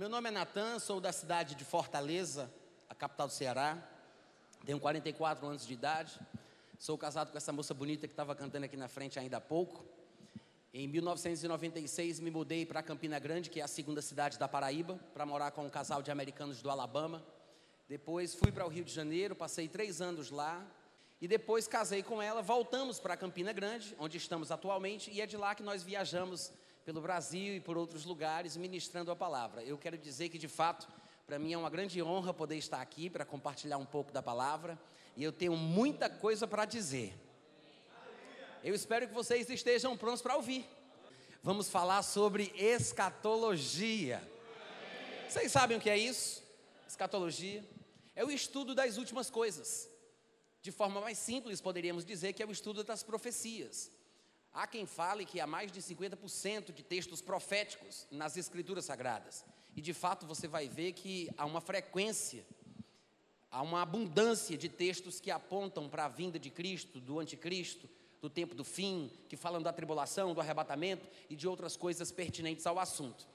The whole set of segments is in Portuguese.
Meu nome é Natan, sou da cidade de Fortaleza, a capital do Ceará. Tenho 44 anos de idade. Sou casado com essa moça bonita que estava cantando aqui na frente ainda há pouco. Em 1996 me mudei para Campina Grande, que é a segunda cidade da Paraíba, para morar com um casal de americanos do Alabama. Depois fui para o Rio de Janeiro, passei três anos lá. E depois casei com ela, voltamos para Campina Grande, onde estamos atualmente, e é de lá que nós viajamos pelo Brasil e por outros lugares ministrando a palavra. Eu quero dizer que, de fato, para mim é uma grande honra poder estar aqui para compartilhar um pouco da palavra, e eu tenho muita coisa para dizer. Eu espero que vocês estejam prontos para ouvir. Vamos falar sobre escatologia. Vocês sabem o que é isso? Escatologia é o estudo das últimas coisas. De forma mais simples, poderíamos dizer que é o estudo das profecias. Há quem fale que há mais de 50% de textos proféticos nas escrituras sagradas. E de fato você vai ver que há uma frequência, há uma abundância de textos que apontam para a vinda de Cristo, do anticristo, do tempo do fim, que falam da tribulação, do arrebatamento e de outras coisas pertinentes ao assunto.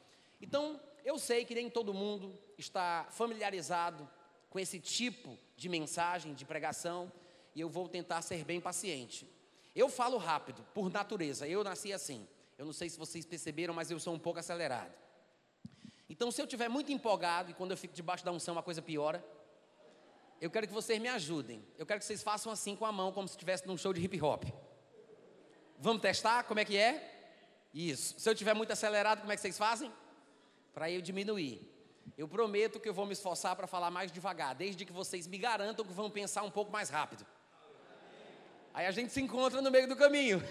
Então, eu sei que nem todo mundo está familiarizado com esse tipo de mensagem, de pregação, e eu vou tentar ser bem paciente. Eu falo rápido, por natureza, eu nasci assim. Eu não sei se vocês perceberam, mas eu sou um pouco acelerado. Então, se eu estiver muito empolgado e quando eu fico debaixo da unção a coisa piora, eu quero que vocês me ajudem. Eu quero que vocês façam assim com a mão, como se estivesse num show de hip hop. Vamos testar? Como é que é? Isso. Se eu estiver muito acelerado, como é que vocês fazem? Para eu diminuir. Eu prometo que eu vou me esforçar para falar mais devagar, desde que vocês me garantam que vão pensar um pouco mais rápido. Aí a gente se encontra no meio do caminho.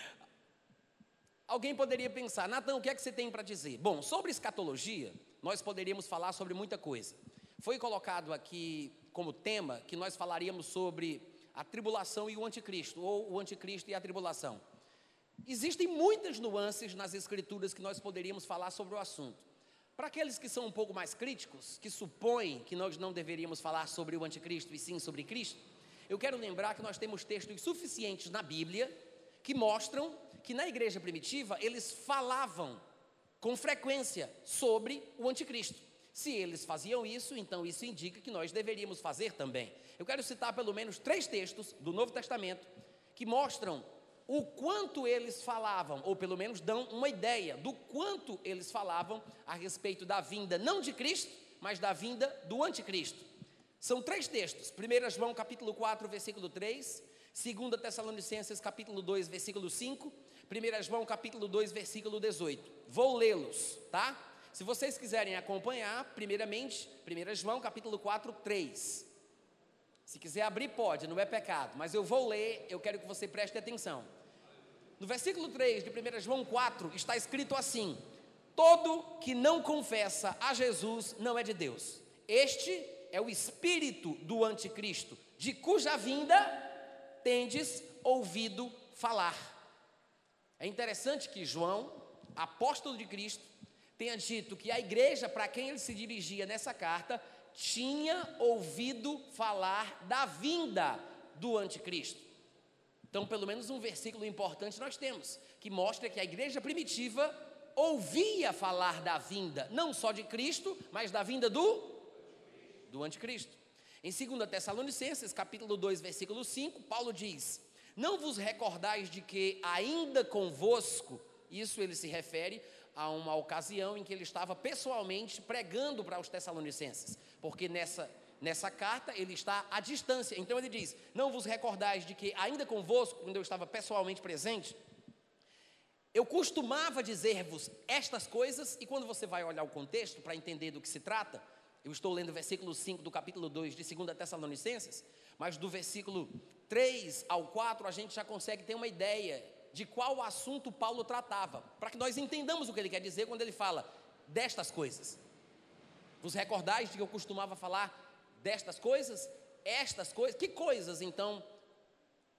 Alguém poderia pensar, Natan, o que é que você tem para dizer? Bom, sobre escatologia, nós poderíamos falar sobre muita coisa. Foi colocado aqui como tema que nós falaríamos sobre a tribulação e o anticristo, ou o anticristo e a tribulação. Existem muitas nuances nas escrituras que nós poderíamos falar sobre o assunto. Para aqueles que são um pouco mais críticos, que supõem que nós não deveríamos falar sobre o anticristo e sim sobre Cristo, eu quero lembrar que nós temos textos suficientes na Bíblia que mostram que na igreja primitiva eles falavam com frequência sobre o anticristo. Se eles faziam isso, então isso indica que nós deveríamos fazer também. Eu quero citar pelo menos três textos do Novo Testamento que mostram o quanto eles falavam, ou pelo menos dão uma ideia do quanto eles falavam a respeito da vinda não de Cristo, mas da vinda do anticristo. São três textos. 1 João capítulo 4, versículo 3, 2 Tessalonicenses capítulo 2, versículo 5, 1 João capítulo 2, versículo 18. Vou lê-los, tá? Se vocês quiserem acompanhar, primeiramente, 1 João capítulo 4, 3. Se quiser abrir, pode, não é pecado, mas eu vou ler, eu quero que você preste atenção. No versículo 3 de 1 João 4 está escrito assim: Todo que não confessa a Jesus não é de Deus. Este é o espírito do anticristo, de cuja vinda tendes ouvido falar. É interessante que João, apóstolo de Cristo, tenha dito que a igreja para quem ele se dirigia nessa carta tinha ouvido falar da vinda do anticristo. Então, pelo menos um versículo importante nós temos, que mostra que a igreja primitiva ouvia falar da vinda, não só de Cristo, mas da vinda do, do anticristo. Em 2 Tessalonicenses, capítulo 2, versículo 5, Paulo diz: Não vos recordais de que ainda convosco, isso ele se refere a uma ocasião em que ele estava pessoalmente pregando para os Tessalonicenses, porque nessa, nessa carta ele está à distância. Então ele diz: Não vos recordais de que, ainda convosco, quando eu estava pessoalmente presente, eu costumava dizer-vos estas coisas, e quando você vai olhar o contexto para entender do que se trata, eu estou lendo o versículo 5 do capítulo 2 de 2 Tessalonicenses, mas do versículo 3 ao 4 a gente já consegue ter uma ideia de qual assunto Paulo tratava, para que nós entendamos o que ele quer dizer quando ele fala destas coisas. Vos recordais de que eu costumava falar destas coisas? Estas coisas? Que coisas então?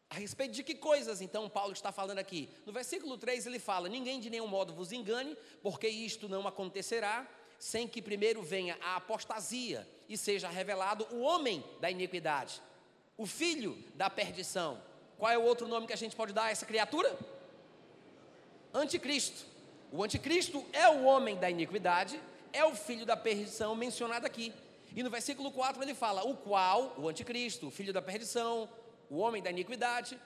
A respeito de que coisas então Paulo está falando aqui? No versículo 3 ele fala: Ninguém de nenhum modo vos engane, porque isto não acontecerá sem que primeiro venha a apostasia e seja revelado o homem da iniquidade, o filho da perdição qual é o outro nome que a gente pode dar a essa criatura? Anticristo. O anticristo é o homem da iniquidade, é o filho da perdição mencionado aqui. E no versículo 4 ele fala: o qual, o anticristo, o filho da perdição, o homem da iniquidade,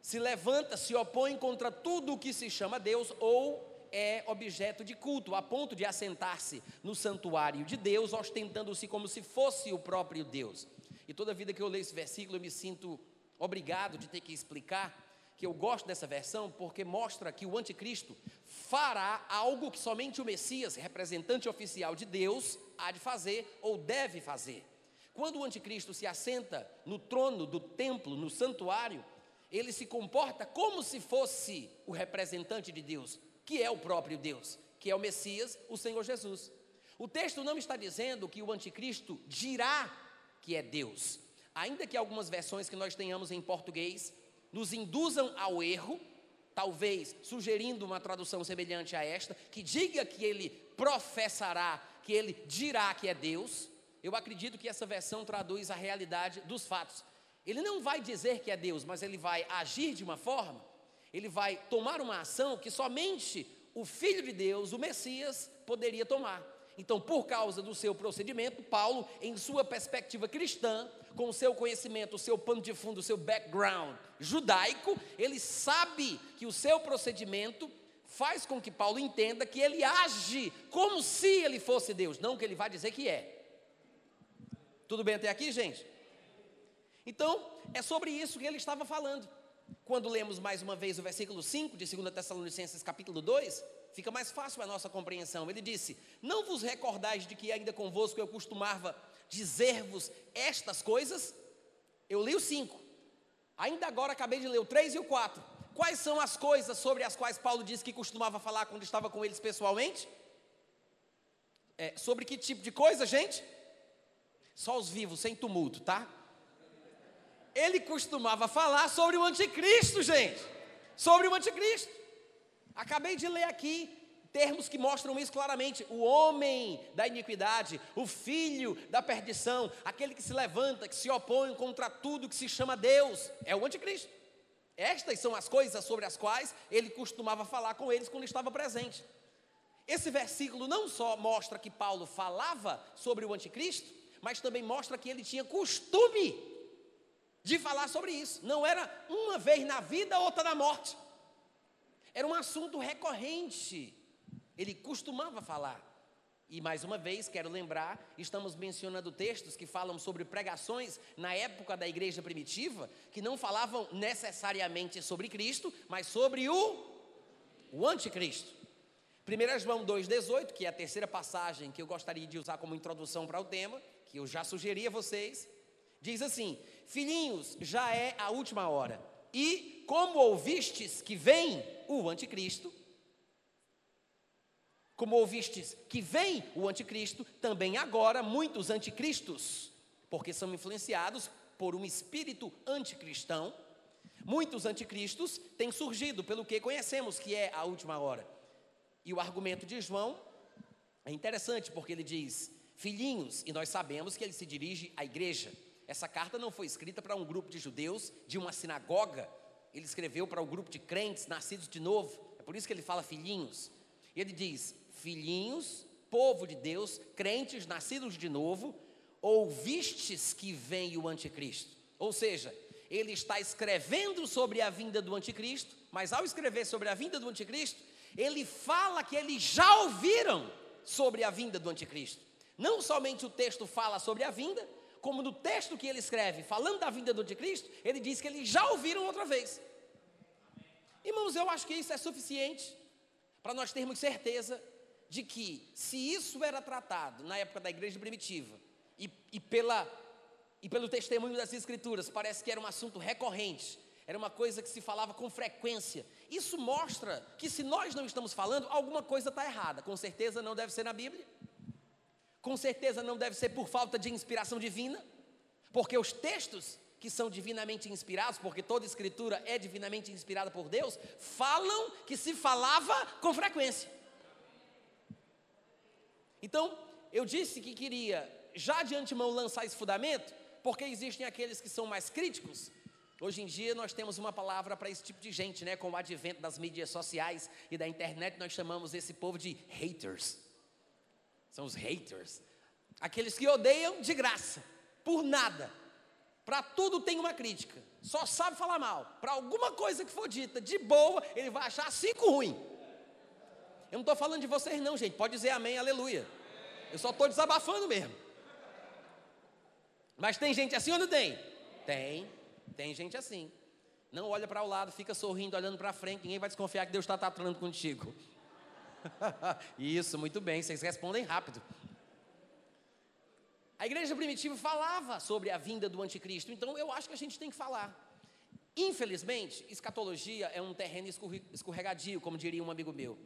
se levanta, se opõe contra tudo o que se chama Deus ou é objeto de culto, a ponto de assentar-se no santuário de Deus, ostentando-se como se fosse o próprio Deus. E toda vida que eu leio esse versículo, eu me sinto obrigado de ter que explicar que eu gosto dessa versão porque mostra que o anticristo fará algo que somente o Messias, representante oficial de Deus, há de fazer ou deve fazer. Quando o anticristo se assenta no trono do templo, no santuário, ele se comporta como se fosse o representante de Deus, que é o próprio Deus, que é o Messias, o Senhor Jesus. O texto não está dizendo que o anticristo dirá que é Deus. Ainda que algumas versões que nós tenhamos em português nos induzam ao erro, talvez sugerindo uma tradução semelhante a esta, que diga que ele professará, que ele dirá que é Deus. Eu acredito que essa versão traduz a realidade dos fatos. Ele não vai dizer que é Deus, mas ele vai agir de uma forma, ele vai tomar uma ação que somente o Filho de Deus, o Messias, poderia tomar. Então, por causa do seu procedimento, Paulo, em sua perspectiva cristã, com o seu conhecimento, o seu pano de fundo, o seu background judaico, ele sabe que o seu procedimento faz com que Paulo entenda que ele age como se ele fosse Deus, não que ele vai dizer que é. Tudo bem até aqui, gente? Então, é sobre isso que ele estava falando. Quando lemos mais uma vez o versículo 5 de 2 Tessalonicenses capítulo 2, fica mais fácil a nossa compreensão. Ele disse: Não vos recordais de que ainda convosco eu costumava dizer-vos estas coisas? Eu li o 5. Ainda agora acabei de ler o 3 e o 4. Quais são as coisas sobre as quais Paulo disse que costumava falar quando estava com eles pessoalmente? É, sobre que tipo de coisa, gente? Só os vivos, sem tumulto, tá? Ele costumava falar sobre o anticristo, gente. Sobre o anticristo. Acabei de ler aqui termos que mostram isso claramente: o homem da iniquidade, o filho da perdição, aquele que se levanta, que se opõe contra tudo que se chama Deus, é o anticristo. Estas são as coisas sobre as quais ele costumava falar com eles quando estava presente. Esse versículo não só mostra que Paulo falava sobre o anticristo, mas também mostra que ele tinha costume de falar sobre isso. Não era uma vez na vida, outra na morte. Era um assunto recorrente ele costumava falar. E mais uma vez, quero lembrar, estamos mencionando textos que falam sobre pregações na época da igreja primitiva, que não falavam necessariamente sobre Cristo, mas sobre o, o anticristo. 1 João 2,18, que é a terceira passagem que eu gostaria de usar como introdução para o tema, que eu já sugeri a vocês, diz assim: Filhinhos, já é a última hora, e como ouvistes que vem o anticristo, como ouvistes que vem o anticristo, também agora muitos anticristos, porque são influenciados por um espírito anticristão. Muitos anticristos têm surgido pelo que conhecemos que é a última hora. E o argumento de João é interessante porque ele diz: filhinhos, e nós sabemos que ele se dirige à igreja. Essa carta não foi escrita para um grupo de judeus de uma sinagoga, ele escreveu para o um grupo de crentes nascidos de novo. É por isso que ele fala filhinhos. Ele diz: filhinhos, povo de Deus, crentes nascidos de novo, ouvistes que vem o anticristo. Ou seja, ele está escrevendo sobre a vinda do anticristo, mas ao escrever sobre a vinda do anticristo, ele fala que eles já ouviram sobre a vinda do anticristo. Não somente o texto fala sobre a vinda, como no texto que ele escreve, falando da vinda do anticristo, ele diz que eles já ouviram outra vez. Irmãos, eu acho que isso é suficiente para nós termos certeza de que, se isso era tratado na época da igreja primitiva, e, e, pela, e pelo testemunho das Escrituras, parece que era um assunto recorrente, era uma coisa que se falava com frequência. Isso mostra que, se nós não estamos falando, alguma coisa está errada. Com certeza não deve ser na Bíblia, com certeza não deve ser por falta de inspiração divina, porque os textos que são divinamente inspirados, porque toda escritura é divinamente inspirada por Deus, falam que se falava com frequência. Então, eu disse que queria já de antemão lançar esse fundamento, porque existem aqueles que são mais críticos Hoje em dia nós temos uma palavra para esse tipo de gente, né? Com o advento das mídias sociais e da internet, nós chamamos esse povo de haters. São os haters. Aqueles que odeiam de graça, por nada. Para tudo tem uma crítica. Só sabe falar mal. Para alguma coisa que for dita de boa, ele vai achar cinco ruim. Eu não estou falando de vocês, não, gente. Pode dizer amém, aleluia. Eu só estou desabafando mesmo. Mas tem gente assim ou não tem? Tem. Tem gente assim. Não olha para o lado, fica sorrindo, olhando para frente, ninguém vai desconfiar que Deus está tratando contigo. Isso, muito bem, vocês respondem rápido. A igreja primitiva falava sobre a vinda do anticristo, então eu acho que a gente tem que falar. Infelizmente, escatologia é um terreno escorregadio, como diria um amigo meu.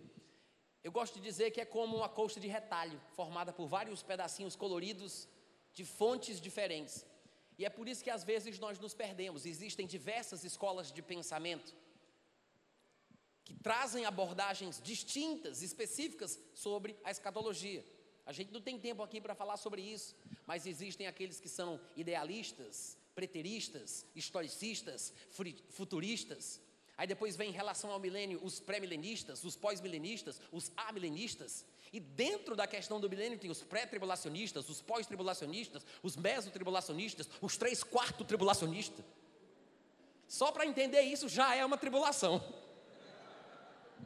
Eu gosto de dizer que é como uma coxa de retalho, formada por vários pedacinhos coloridos de fontes diferentes. E é por isso que às vezes nós nos perdemos. Existem diversas escolas de pensamento que trazem abordagens distintas, específicas sobre a escatologia. A gente não tem tempo aqui para falar sobre isso, mas existem aqueles que são idealistas, preteristas, historicistas, futuristas. Aí depois vem em relação ao milênio os pré-milenistas, os pós-milenistas, os amilenistas. E dentro da questão do milênio tem os pré-tribulacionistas, os pós-tribulacionistas, os mesotribulacionistas, os três quarto tribulacionistas. Só para entender isso já é uma tribulação.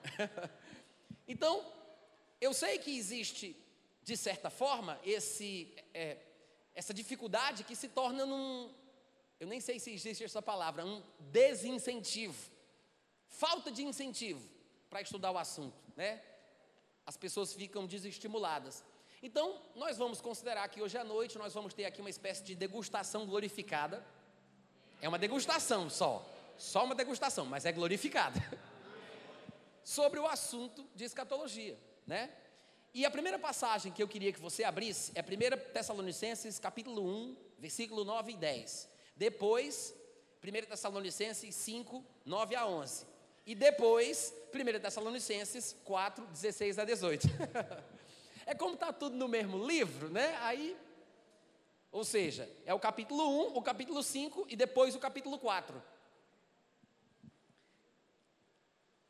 então, eu sei que existe, de certa forma, esse, é, essa dificuldade que se torna num, eu nem sei se existe essa palavra, um desincentivo, falta de incentivo para estudar o assunto, né? as pessoas ficam desestimuladas. Então, nós vamos considerar que hoje à noite nós vamos ter aqui uma espécie de degustação glorificada. É uma degustação só, só uma degustação, mas é glorificada. Sobre o assunto de escatologia, né? E a primeira passagem que eu queria que você abrisse é 1 Tessalonicenses, capítulo 1, versículo 9 e 10. Depois, 1 Tessalonicenses 5, 9 a 11. E depois, 1 Tessalonicenses 4, 16 a 18. é como está tudo no mesmo livro, né? Aí, ou seja, é o capítulo 1, o capítulo 5 e depois o capítulo 4.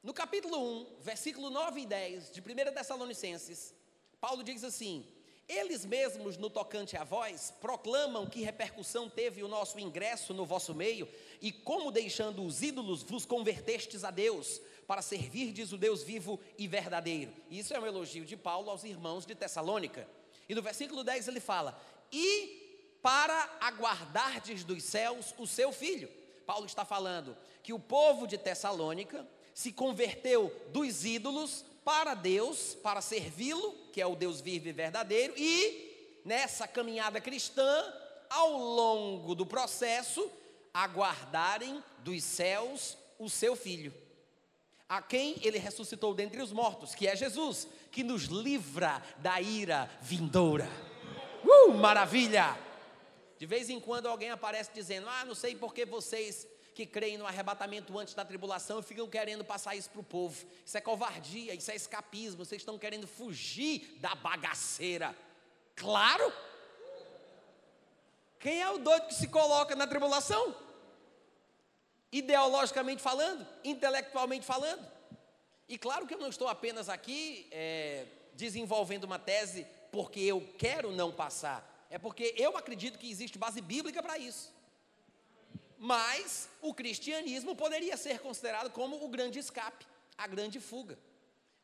No capítulo 1, versículo 9 e 10 de 1 Tessalonicenses, Paulo diz assim: eles mesmos, no tocante a vós, proclamam que repercussão teve o nosso ingresso no vosso meio, e como deixando os ídolos vos convertestes a Deus, para servirdes o Deus vivo e verdadeiro. Isso é um elogio de Paulo aos irmãos de Tessalônica. E no versículo 10 ele fala: E para aguardardes dos céus o seu filho. Paulo está falando que o povo de Tessalônica se converteu dos ídolos para Deus, para servi-lo, que é o Deus vivo e verdadeiro, e nessa caminhada cristã, ao longo do processo, aguardarem dos céus o seu filho, a quem ele ressuscitou dentre os mortos, que é Jesus, que nos livra da ira vindoura. Uh, maravilha! De vez em quando alguém aparece dizendo: Ah, não sei por que vocês que creem no arrebatamento antes da tribulação e ficam querendo passar isso para o povo. Isso é covardia, isso é escapismo. Vocês estão querendo fugir da bagaceira. Claro! Quem é o doido que se coloca na tribulação? Ideologicamente falando, intelectualmente falando. E claro que eu não estou apenas aqui é, desenvolvendo uma tese porque eu quero não passar. É porque eu acredito que existe base bíblica para isso. Mas o cristianismo poderia ser considerado como o grande escape, a grande fuga.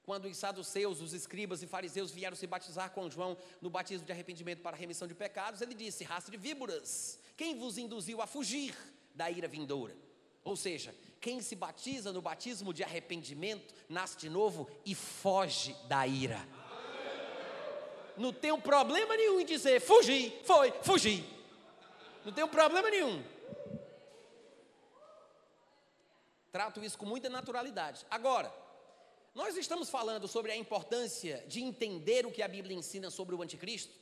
Quando os saduceus, os escribas e fariseus vieram se batizar com João no batismo de arrependimento para a remissão de pecados, ele disse: raça de víboras, quem vos induziu a fugir da ira vindoura? Ou seja, quem se batiza no batismo de arrependimento nasce de novo e foge da ira. Não tem um problema nenhum em dizer fugi, foi, fugi. Não tem um problema nenhum. Trato isso com muita naturalidade. Agora, nós estamos falando sobre a importância de entender o que a Bíblia ensina sobre o anticristo.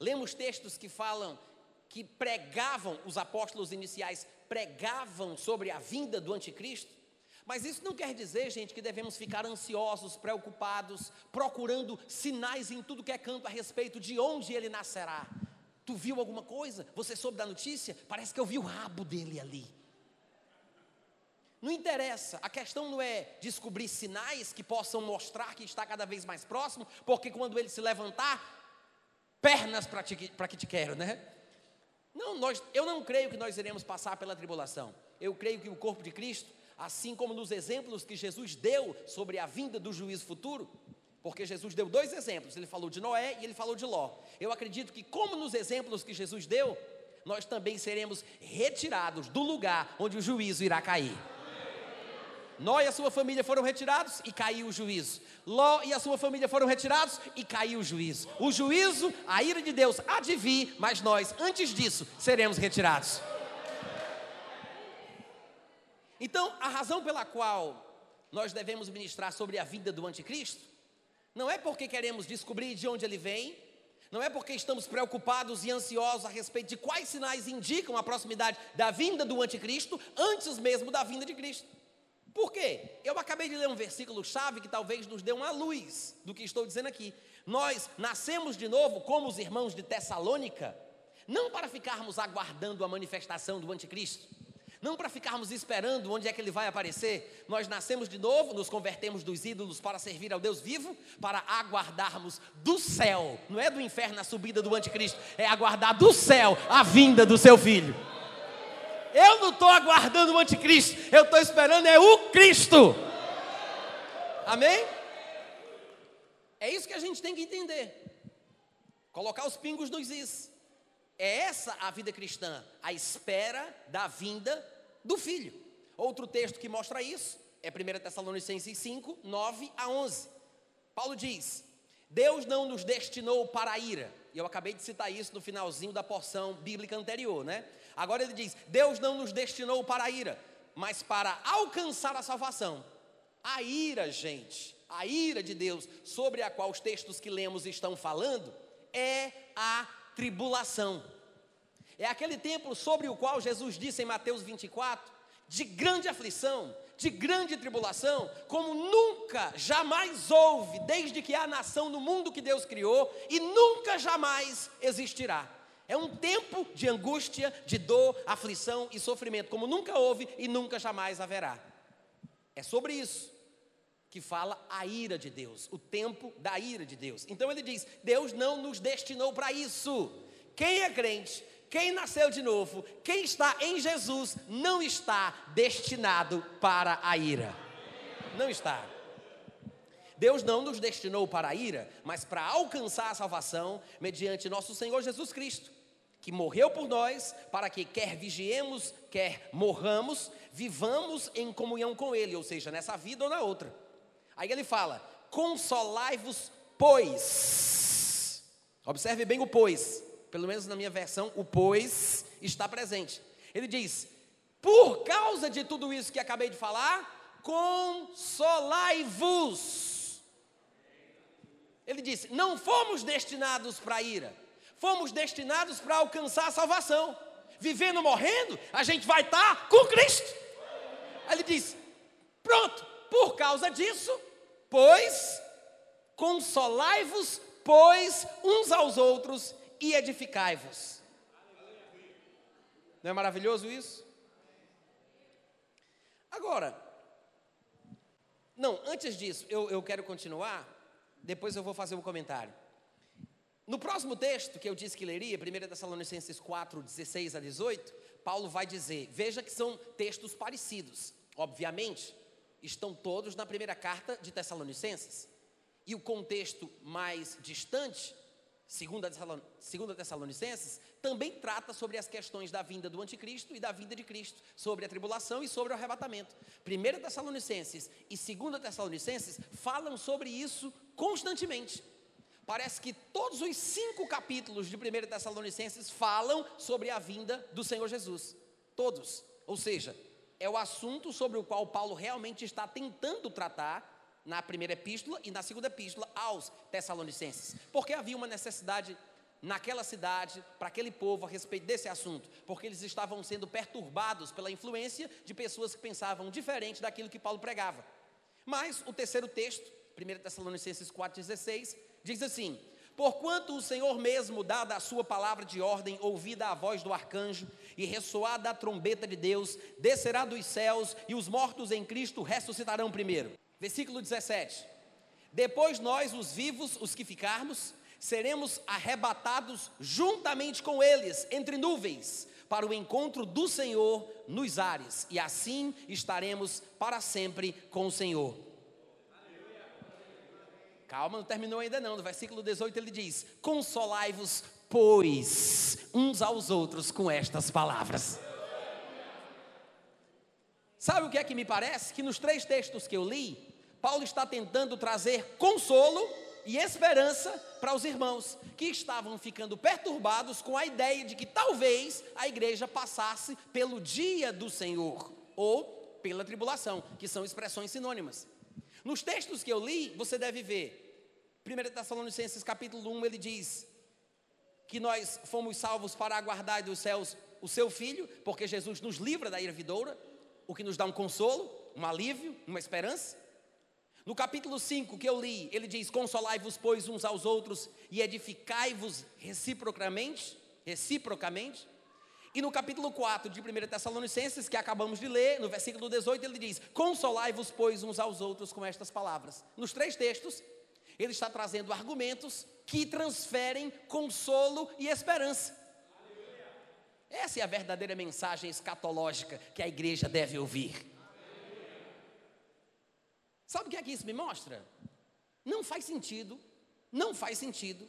Lemos textos que falam que pregavam, os apóstolos iniciais pregavam sobre a vinda do anticristo. Mas isso não quer dizer, gente, que devemos ficar ansiosos, preocupados, procurando sinais em tudo que é canto a respeito de onde ele nascerá. Tu viu alguma coisa? Você soube da notícia? Parece que eu vi o rabo dele ali. Não interessa, a questão não é descobrir sinais que possam mostrar que está cada vez mais próximo, porque quando ele se levantar, pernas para que te quero, né? Não, nós, eu não creio que nós iremos passar pela tribulação. Eu creio que o corpo de Cristo, assim como nos exemplos que Jesus deu sobre a vinda do juízo futuro, porque Jesus deu dois exemplos, ele falou de Noé e ele falou de Ló. Eu acredito que, como nos exemplos que Jesus deu, nós também seremos retirados do lugar onde o juízo irá cair. Nó e a sua família foram retirados e caiu o juízo. Ló e a sua família foram retirados e caiu o juízo. O juízo, a ira de Deus há de vir, mas nós, antes disso, seremos retirados. Então, a razão pela qual nós devemos ministrar sobre a vida do anticristo não é porque queremos descobrir de onde ele vem, não é porque estamos preocupados e ansiosos a respeito de quais sinais indicam a proximidade da vinda do anticristo antes mesmo da vinda de Cristo. Por quê? Eu acabei de ler um versículo chave que talvez nos dê uma luz do que estou dizendo aqui. Nós nascemos de novo como os irmãos de Tessalônica, não para ficarmos aguardando a manifestação do anticristo, não para ficarmos esperando onde é que ele vai aparecer. Nós nascemos de novo, nos convertemos dos ídolos para servir ao Deus vivo, para aguardarmos do céu, não é do inferno a subida do anticristo, é aguardar do céu a vinda do seu filho. Eu não estou aguardando o anticristo, eu estou esperando é o Cristo. Amém? É isso que a gente tem que entender. Colocar os pingos nos is. É essa a vida cristã, a espera da vinda do filho. Outro texto que mostra isso é 1 Tessalonicenses 5, 9 a 11. Paulo diz: Deus não nos destinou para a ira. E eu acabei de citar isso no finalzinho da porção bíblica anterior, né? Agora ele diz: Deus não nos destinou para a ira, mas para alcançar a salvação. A ira, gente, a ira de Deus, sobre a qual os textos que lemos estão falando, é a tribulação. É aquele tempo sobre o qual Jesus disse em Mateus 24, de grande aflição, de grande tribulação, como nunca, jamais houve, desde que há nação no mundo que Deus criou, e nunca jamais existirá. É um tempo de angústia, de dor, aflição e sofrimento, como nunca houve e nunca jamais haverá. É sobre isso que fala a ira de Deus, o tempo da ira de Deus. Então ele diz: Deus não nos destinou para isso. Quem é crente, quem nasceu de novo, quem está em Jesus, não está destinado para a ira. Não está. Deus não nos destinou para a ira, mas para alcançar a salvação mediante nosso Senhor Jesus Cristo que morreu por nós, para que quer vigiemos, quer morramos, vivamos em comunhão com Ele, ou seja, nessa vida ou na outra. Aí ele fala: consolai-vos, pois. Observe bem o pois, pelo menos na minha versão, o pois está presente. Ele diz: por causa de tudo isso que acabei de falar, consolai-vos. Ele disse: não fomos destinados para ira fomos destinados para alcançar a salvação. Vivendo, morrendo, a gente vai estar com Cristo. Aí ele diz: pronto, por causa disso, pois consolai-vos, pois uns aos outros e edificai-vos. Não é maravilhoso isso? Agora, não, antes disso, eu, eu quero continuar, depois eu vou fazer um comentário. No próximo texto que eu disse que leria, 1 Tessalonicenses 4, 16 a 18, Paulo vai dizer: veja que são textos parecidos. Obviamente, estão todos na primeira carta de Tessalonicenses. E o contexto mais distante, segunda Tessalonicenses, também trata sobre as questões da vinda do anticristo e da vinda de Cristo, sobre a tribulação e sobre o arrebatamento. 1 Tessalonicenses e 2 Tessalonicenses falam sobre isso constantemente. Parece que todos os cinco capítulos de 1 Tessalonicenses falam sobre a vinda do Senhor Jesus. Todos. Ou seja, é o assunto sobre o qual Paulo realmente está tentando tratar na primeira epístola e na segunda epístola aos Tessalonicenses. Porque havia uma necessidade naquela cidade, para aquele povo, a respeito desse assunto, porque eles estavam sendo perturbados pela influência de pessoas que pensavam diferente daquilo que Paulo pregava. Mas o terceiro texto, 1 Tessalonicenses 4,16, Diz assim: Porquanto o Senhor mesmo, dada a sua palavra de ordem, ouvida a voz do arcanjo e ressoada a trombeta de Deus, descerá dos céus e os mortos em Cristo ressuscitarão primeiro. Versículo 17. Depois nós, os vivos, os que ficarmos, seremos arrebatados juntamente com eles entre nuvens para o encontro do Senhor nos ares, e assim estaremos para sempre com o Senhor. Calma, não terminou ainda não. No versículo 18 ele diz: Consolai-vos, pois, uns aos outros com estas palavras. Sabe o que é que me parece? Que nos três textos que eu li, Paulo está tentando trazer consolo e esperança para os irmãos que estavam ficando perturbados com a ideia de que talvez a igreja passasse pelo dia do Senhor ou pela tribulação, que são expressões sinônimas. Nos textos que eu li, você deve ver, 1 Tessalonicenses capítulo 1, ele diz que nós fomos salvos para aguardar dos céus o seu filho, porque Jesus nos livra da ira vidoura, o que nos dá um consolo, um alívio, uma esperança. No capítulo 5 que eu li, ele diz: Consolai-vos, pois, uns aos outros e edificai-vos reciprocamente, reciprocamente. E no capítulo 4 de 1 Tessalonicenses, que acabamos de ler, no versículo 18, ele diz: Consolai-vos, pois, uns aos outros com estas palavras. Nos três textos, ele está trazendo argumentos que transferem consolo e esperança. Essa é a verdadeira mensagem escatológica que a igreja deve ouvir. Sabe o que é que isso me mostra? Não faz sentido, não faz sentido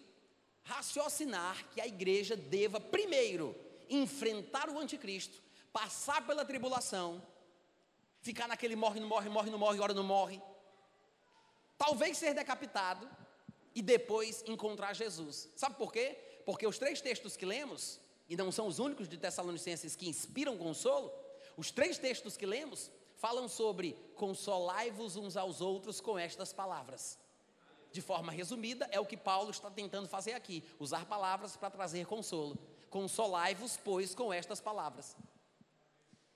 raciocinar que a igreja deva primeiro enfrentar o anticristo, passar pela tribulação, ficar naquele morre, não morre, morre, não morre, agora não morre. Talvez ser decapitado e depois encontrar Jesus. Sabe por quê? Porque os três textos que lemos, e não são os únicos de Tessalonicenses que inspiram consolo, os três textos que lemos falam sobre consolai-vos uns aos outros com estas palavras. De forma resumida, é o que Paulo está tentando fazer aqui, usar palavras para trazer consolo. Consolai-vos, pois, com estas palavras.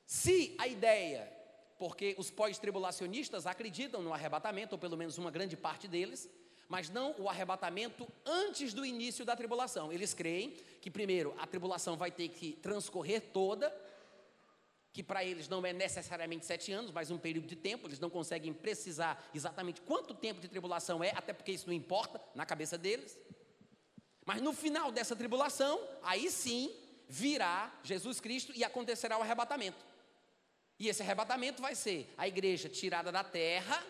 Se a ideia, porque os pós-tribulacionistas acreditam no arrebatamento, ou pelo menos uma grande parte deles, mas não o arrebatamento antes do início da tribulação. Eles creem que, primeiro, a tribulação vai ter que transcorrer toda, que para eles não é necessariamente sete anos, mas um período de tempo, eles não conseguem precisar exatamente quanto tempo de tribulação é, até porque isso não importa na cabeça deles. Mas no final dessa tribulação, aí sim virá Jesus Cristo e acontecerá o arrebatamento. E esse arrebatamento vai ser a igreja tirada da terra,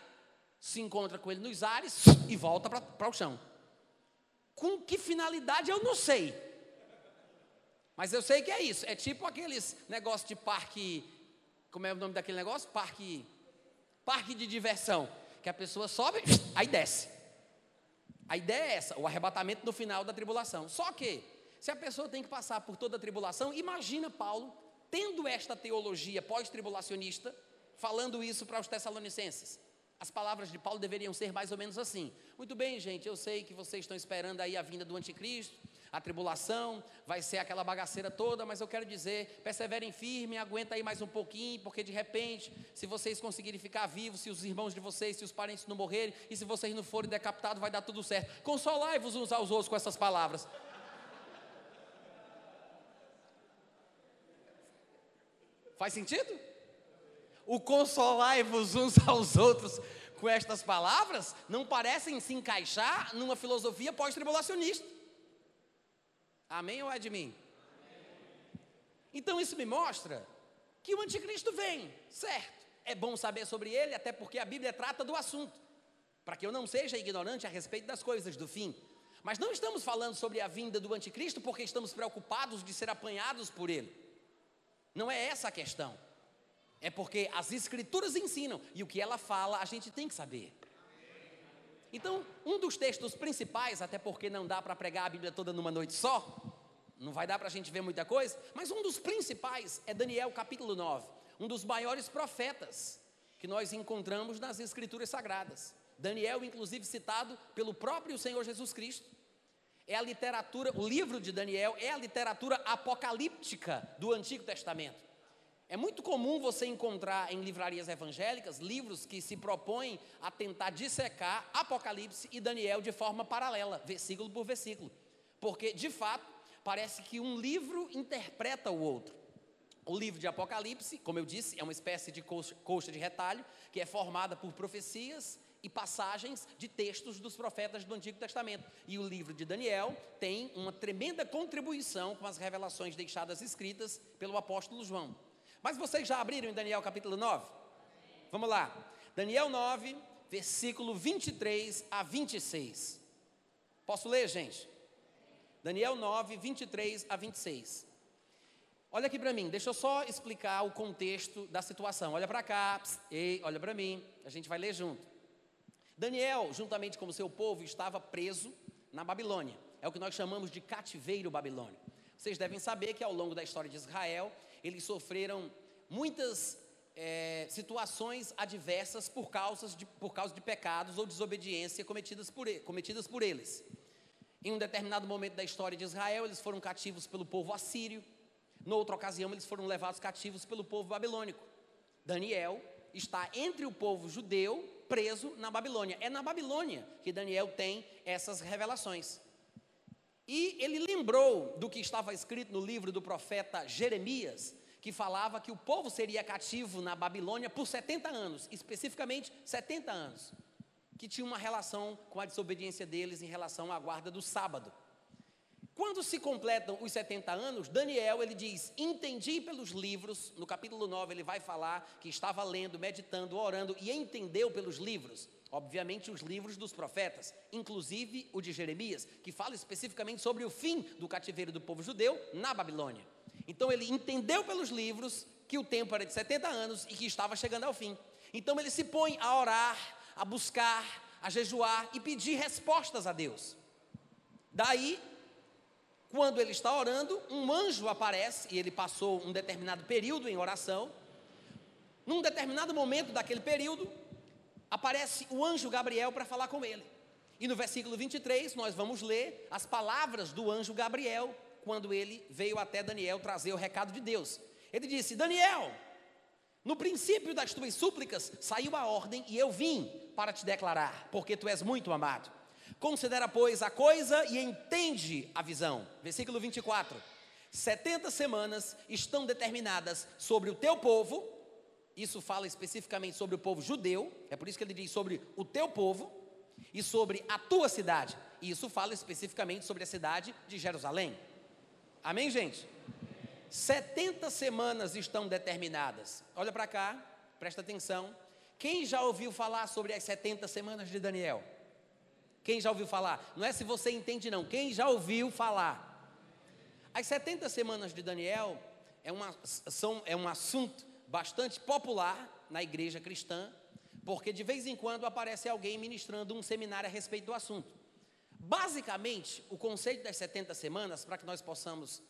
se encontra com ele nos ares e volta para o chão. Com que finalidade eu não sei. Mas eu sei que é isso. É tipo aqueles negócios de parque. Como é o nome daquele negócio? Parque. Parque de diversão. Que a pessoa sobe, aí desce. A ideia é essa, o arrebatamento no final da tribulação. Só que, se a pessoa tem que passar por toda a tribulação, imagina Paulo tendo esta teologia pós-tribulacionista, falando isso para os tessalonicenses. As palavras de Paulo deveriam ser mais ou menos assim: Muito bem, gente, eu sei que vocês estão esperando aí a vinda do anticristo, a tribulação, vai ser aquela bagaceira toda, mas eu quero dizer, perseverem firme, aguenta aí mais um pouquinho, porque de repente, se vocês conseguirem ficar vivos, se os irmãos de vocês, se os parentes não morrerem, e se vocês não forem decapitados, vai dar tudo certo. Consolai-vos uns aos outros com essas palavras. Faz sentido? O consolai-vos uns aos outros com estas palavras não parecem se encaixar numa filosofia pós-tribulacionista. Amém ou é de mim? Então isso me mostra que o anticristo vem, certo? É bom saber sobre ele, até porque a Bíblia trata do assunto, para que eu não seja ignorante a respeito das coisas do fim. Mas não estamos falando sobre a vinda do anticristo porque estamos preocupados de ser apanhados por ele. Não é essa a questão. É porque as escrituras ensinam e o que ela fala a gente tem que saber. Então, um dos textos principais, até porque não dá para pregar a Bíblia toda numa noite só, não vai dar para a gente ver muita coisa, mas um dos principais é Daniel capítulo 9, um dos maiores profetas que nós encontramos nas Escrituras Sagradas. Daniel, inclusive, citado pelo próprio Senhor Jesus Cristo. É a literatura, o livro de Daniel é a literatura apocalíptica do Antigo Testamento. É muito comum você encontrar em livrarias evangélicas livros que se propõem a tentar dissecar Apocalipse e Daniel de forma paralela, versículo por versículo. Porque, de fato, parece que um livro interpreta o outro. O livro de Apocalipse, como eu disse, é uma espécie de coxa, de retalho, que é formada por profecias e passagens de textos dos profetas do Antigo Testamento. E o livro de Daniel tem uma tremenda contribuição com as revelações deixadas escritas pelo apóstolo João. Mas vocês já abriram em Daniel capítulo 9? Vamos lá. Daniel 9, versículo 23 a 26. Posso ler, gente? Daniel 9, 23 a 26. Olha aqui para mim, deixa eu só explicar o contexto da situação. Olha para cá, pss, ei, olha para mim, a gente vai ler junto. Daniel, juntamente com o seu povo, estava preso na Babilônia. É o que nós chamamos de cativeiro babilônico. Vocês devem saber que ao longo da história de Israel, eles sofreram muitas é, situações adversas por, causas de, por causa de pecados ou desobediência cometidas por, cometidas por eles. Em um determinado momento da história de Israel, eles foram cativos pelo povo assírio. Noutra ocasião, eles foram levados cativos pelo povo babilônico. Daniel está entre o povo judeu preso na Babilônia. É na Babilônia que Daniel tem essas revelações. E ele lembrou do que estava escrito no livro do profeta Jeremias, que falava que o povo seria cativo na Babilônia por 70 anos, especificamente 70 anos, que tinha uma relação com a desobediência deles em relação à guarda do sábado. Quando se completam os 70 anos, Daniel ele diz: "Entendi pelos livros". No capítulo 9 ele vai falar que estava lendo, meditando, orando e entendeu pelos livros. Obviamente os livros dos profetas, inclusive o de Jeremias, que fala especificamente sobre o fim do cativeiro do povo judeu na Babilônia. Então ele entendeu pelos livros que o tempo era de 70 anos e que estava chegando ao fim. Então ele se põe a orar, a buscar, a jejuar e pedir respostas a Deus. Daí quando ele está orando, um anjo aparece, e ele passou um determinado período em oração. Num determinado momento daquele período, aparece o anjo Gabriel para falar com ele. E no versículo 23, nós vamos ler as palavras do anjo Gabriel, quando ele veio até Daniel trazer o recado de Deus. Ele disse: Daniel, no princípio das tuas súplicas saiu a ordem e eu vim para te declarar, porque tu és muito amado. Considera, pois, a coisa e entende a visão. Versículo 24. 70 semanas estão determinadas sobre o teu povo, isso fala especificamente sobre o povo judeu, é por isso que ele diz sobre o teu povo, e sobre a tua cidade, e isso fala especificamente sobre a cidade de Jerusalém. Amém, gente? 70 semanas estão determinadas. Olha para cá, presta atenção. Quem já ouviu falar sobre as 70 semanas de Daniel? Quem já ouviu falar? Não é se você entende, não. Quem já ouviu falar? As 70 semanas de Daniel é, uma, são, é um assunto bastante popular na igreja cristã, porque de vez em quando aparece alguém ministrando um seminário a respeito do assunto. Basicamente, o conceito das 70 semanas, para que nós possamos,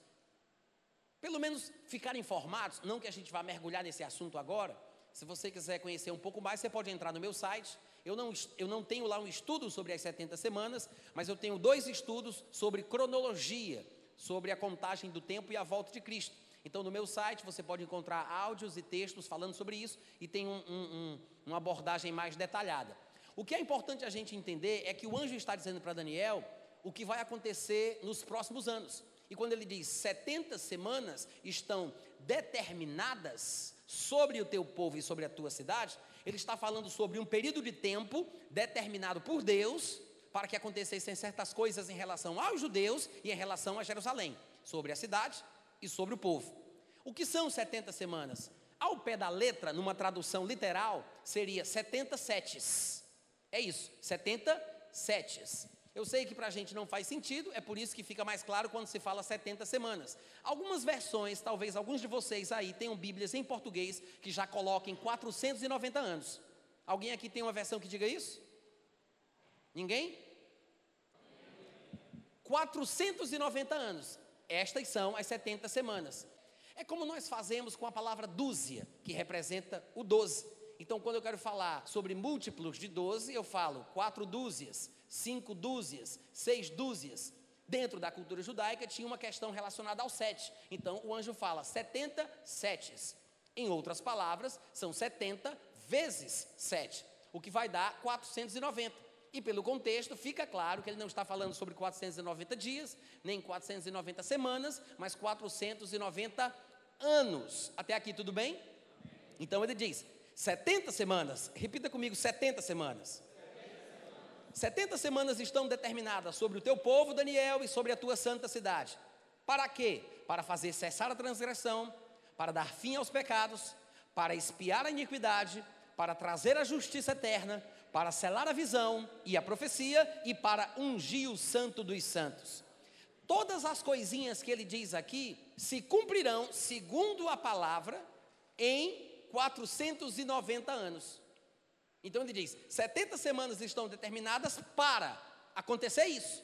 pelo menos, ficar informados, não que a gente vá mergulhar nesse assunto agora, se você quiser conhecer um pouco mais, você pode entrar no meu site, eu não, eu não tenho lá um estudo sobre as 70 semanas, mas eu tenho dois estudos sobre cronologia, sobre a contagem do tempo e a volta de Cristo. Então, no meu site você pode encontrar áudios e textos falando sobre isso e tem um, um, uma abordagem mais detalhada. O que é importante a gente entender é que o anjo está dizendo para Daniel o que vai acontecer nos próximos anos. E quando ele diz 70 semanas estão determinadas sobre o teu povo e sobre a tua cidade, ele está falando sobre um período de tempo determinado por Deus para que acontecessem certas coisas em relação aos judeus e em relação a Jerusalém, sobre a cidade e sobre o povo. O que são 70 semanas? Ao pé da letra, numa tradução literal, seria 70 setes. É isso, 70 setes. Eu sei que para a gente não faz sentido, é por isso que fica mais claro quando se fala 70 semanas. Algumas versões, talvez alguns de vocês aí tenham Bíblias em português que já coloquem 490 anos. Alguém aqui tem uma versão que diga isso? Ninguém? 490 anos. Estas são as 70 semanas. É como nós fazemos com a palavra dúzia, que representa o 12. Então, quando eu quero falar sobre múltiplos de 12, eu falo quatro dúzias cinco dúzias, seis dúzias. Dentro da cultura judaica tinha uma questão relacionada ao sete. Então o anjo fala 70 setes. Em outras palavras, são 70 vezes 7, o que vai dar 490. E pelo contexto, fica claro que ele não está falando sobre 490 dias, nem 490 semanas, mas 490 anos. Até aqui tudo bem? Então ele diz: 70 semanas, repita comigo: 70 semanas. 70 semanas estão determinadas sobre o teu povo, Daniel, e sobre a tua santa cidade. Para quê? Para fazer cessar a transgressão, para dar fim aos pecados, para espiar a iniquidade, para trazer a justiça eterna, para selar a visão e a profecia e para ungir o santo dos santos. Todas as coisinhas que ele diz aqui se cumprirão, segundo a palavra, em 490 anos. Então ele diz: 70 semanas estão determinadas para acontecer isso.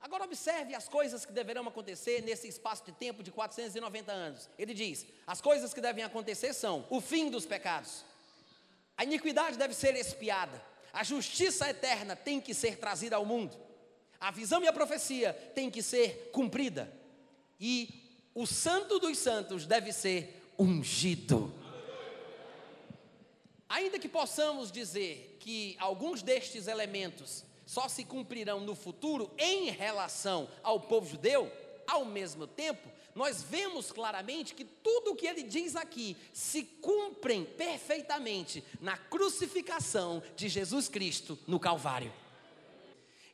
Agora observe as coisas que deverão acontecer nesse espaço de tempo de 490 anos. Ele diz: as coisas que devem acontecer são o fim dos pecados, a iniquidade deve ser expiada, a justiça eterna tem que ser trazida ao mundo, a visão e a profecia tem que ser cumprida, e o santo dos santos deve ser ungido. Ainda que possamos dizer que alguns destes elementos só se cumprirão no futuro em relação ao povo judeu, ao mesmo tempo, nós vemos claramente que tudo o que ele diz aqui se cumprem perfeitamente na crucificação de Jesus Cristo no Calvário.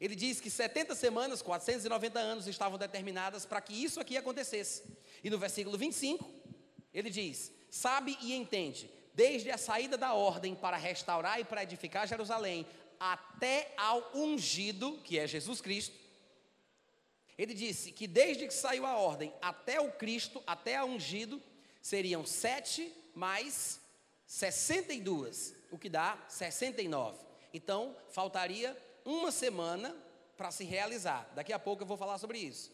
Ele diz que 70 semanas, 490 anos estavam determinadas para que isso aqui acontecesse. E no versículo 25, ele diz: Sabe e entende, desde a saída da ordem para restaurar e para edificar Jerusalém, até ao ungido, que é Jesus Cristo, ele disse que desde que saiu a ordem até o Cristo, até a ungido, seriam sete mais 62, o que dá 69. Então, faltaria uma semana para se realizar. Daqui a pouco eu vou falar sobre isso.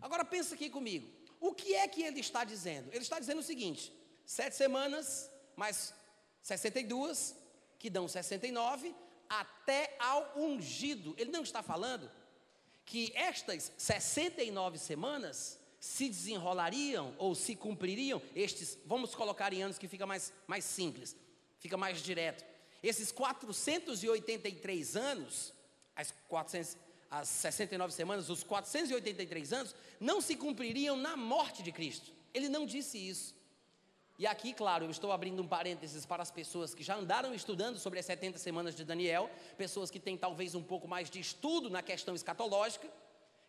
Agora pensa aqui comigo. O que é que ele está dizendo? Ele está dizendo o seguinte: sete semanas mais 62, que dão 69, até ao ungido. Ele não está falando que estas 69 semanas se desenrolariam ou se cumpririam, estes, vamos colocar em anos que fica mais, mais simples, fica mais direto. Esses 483 anos, as, 400, as 69 semanas, os 483 anos, não se cumpririam na morte de Cristo. Ele não disse isso. E aqui, claro, eu estou abrindo um parênteses para as pessoas que já andaram estudando sobre as 70 semanas de Daniel, pessoas que têm talvez um pouco mais de estudo na questão escatológica,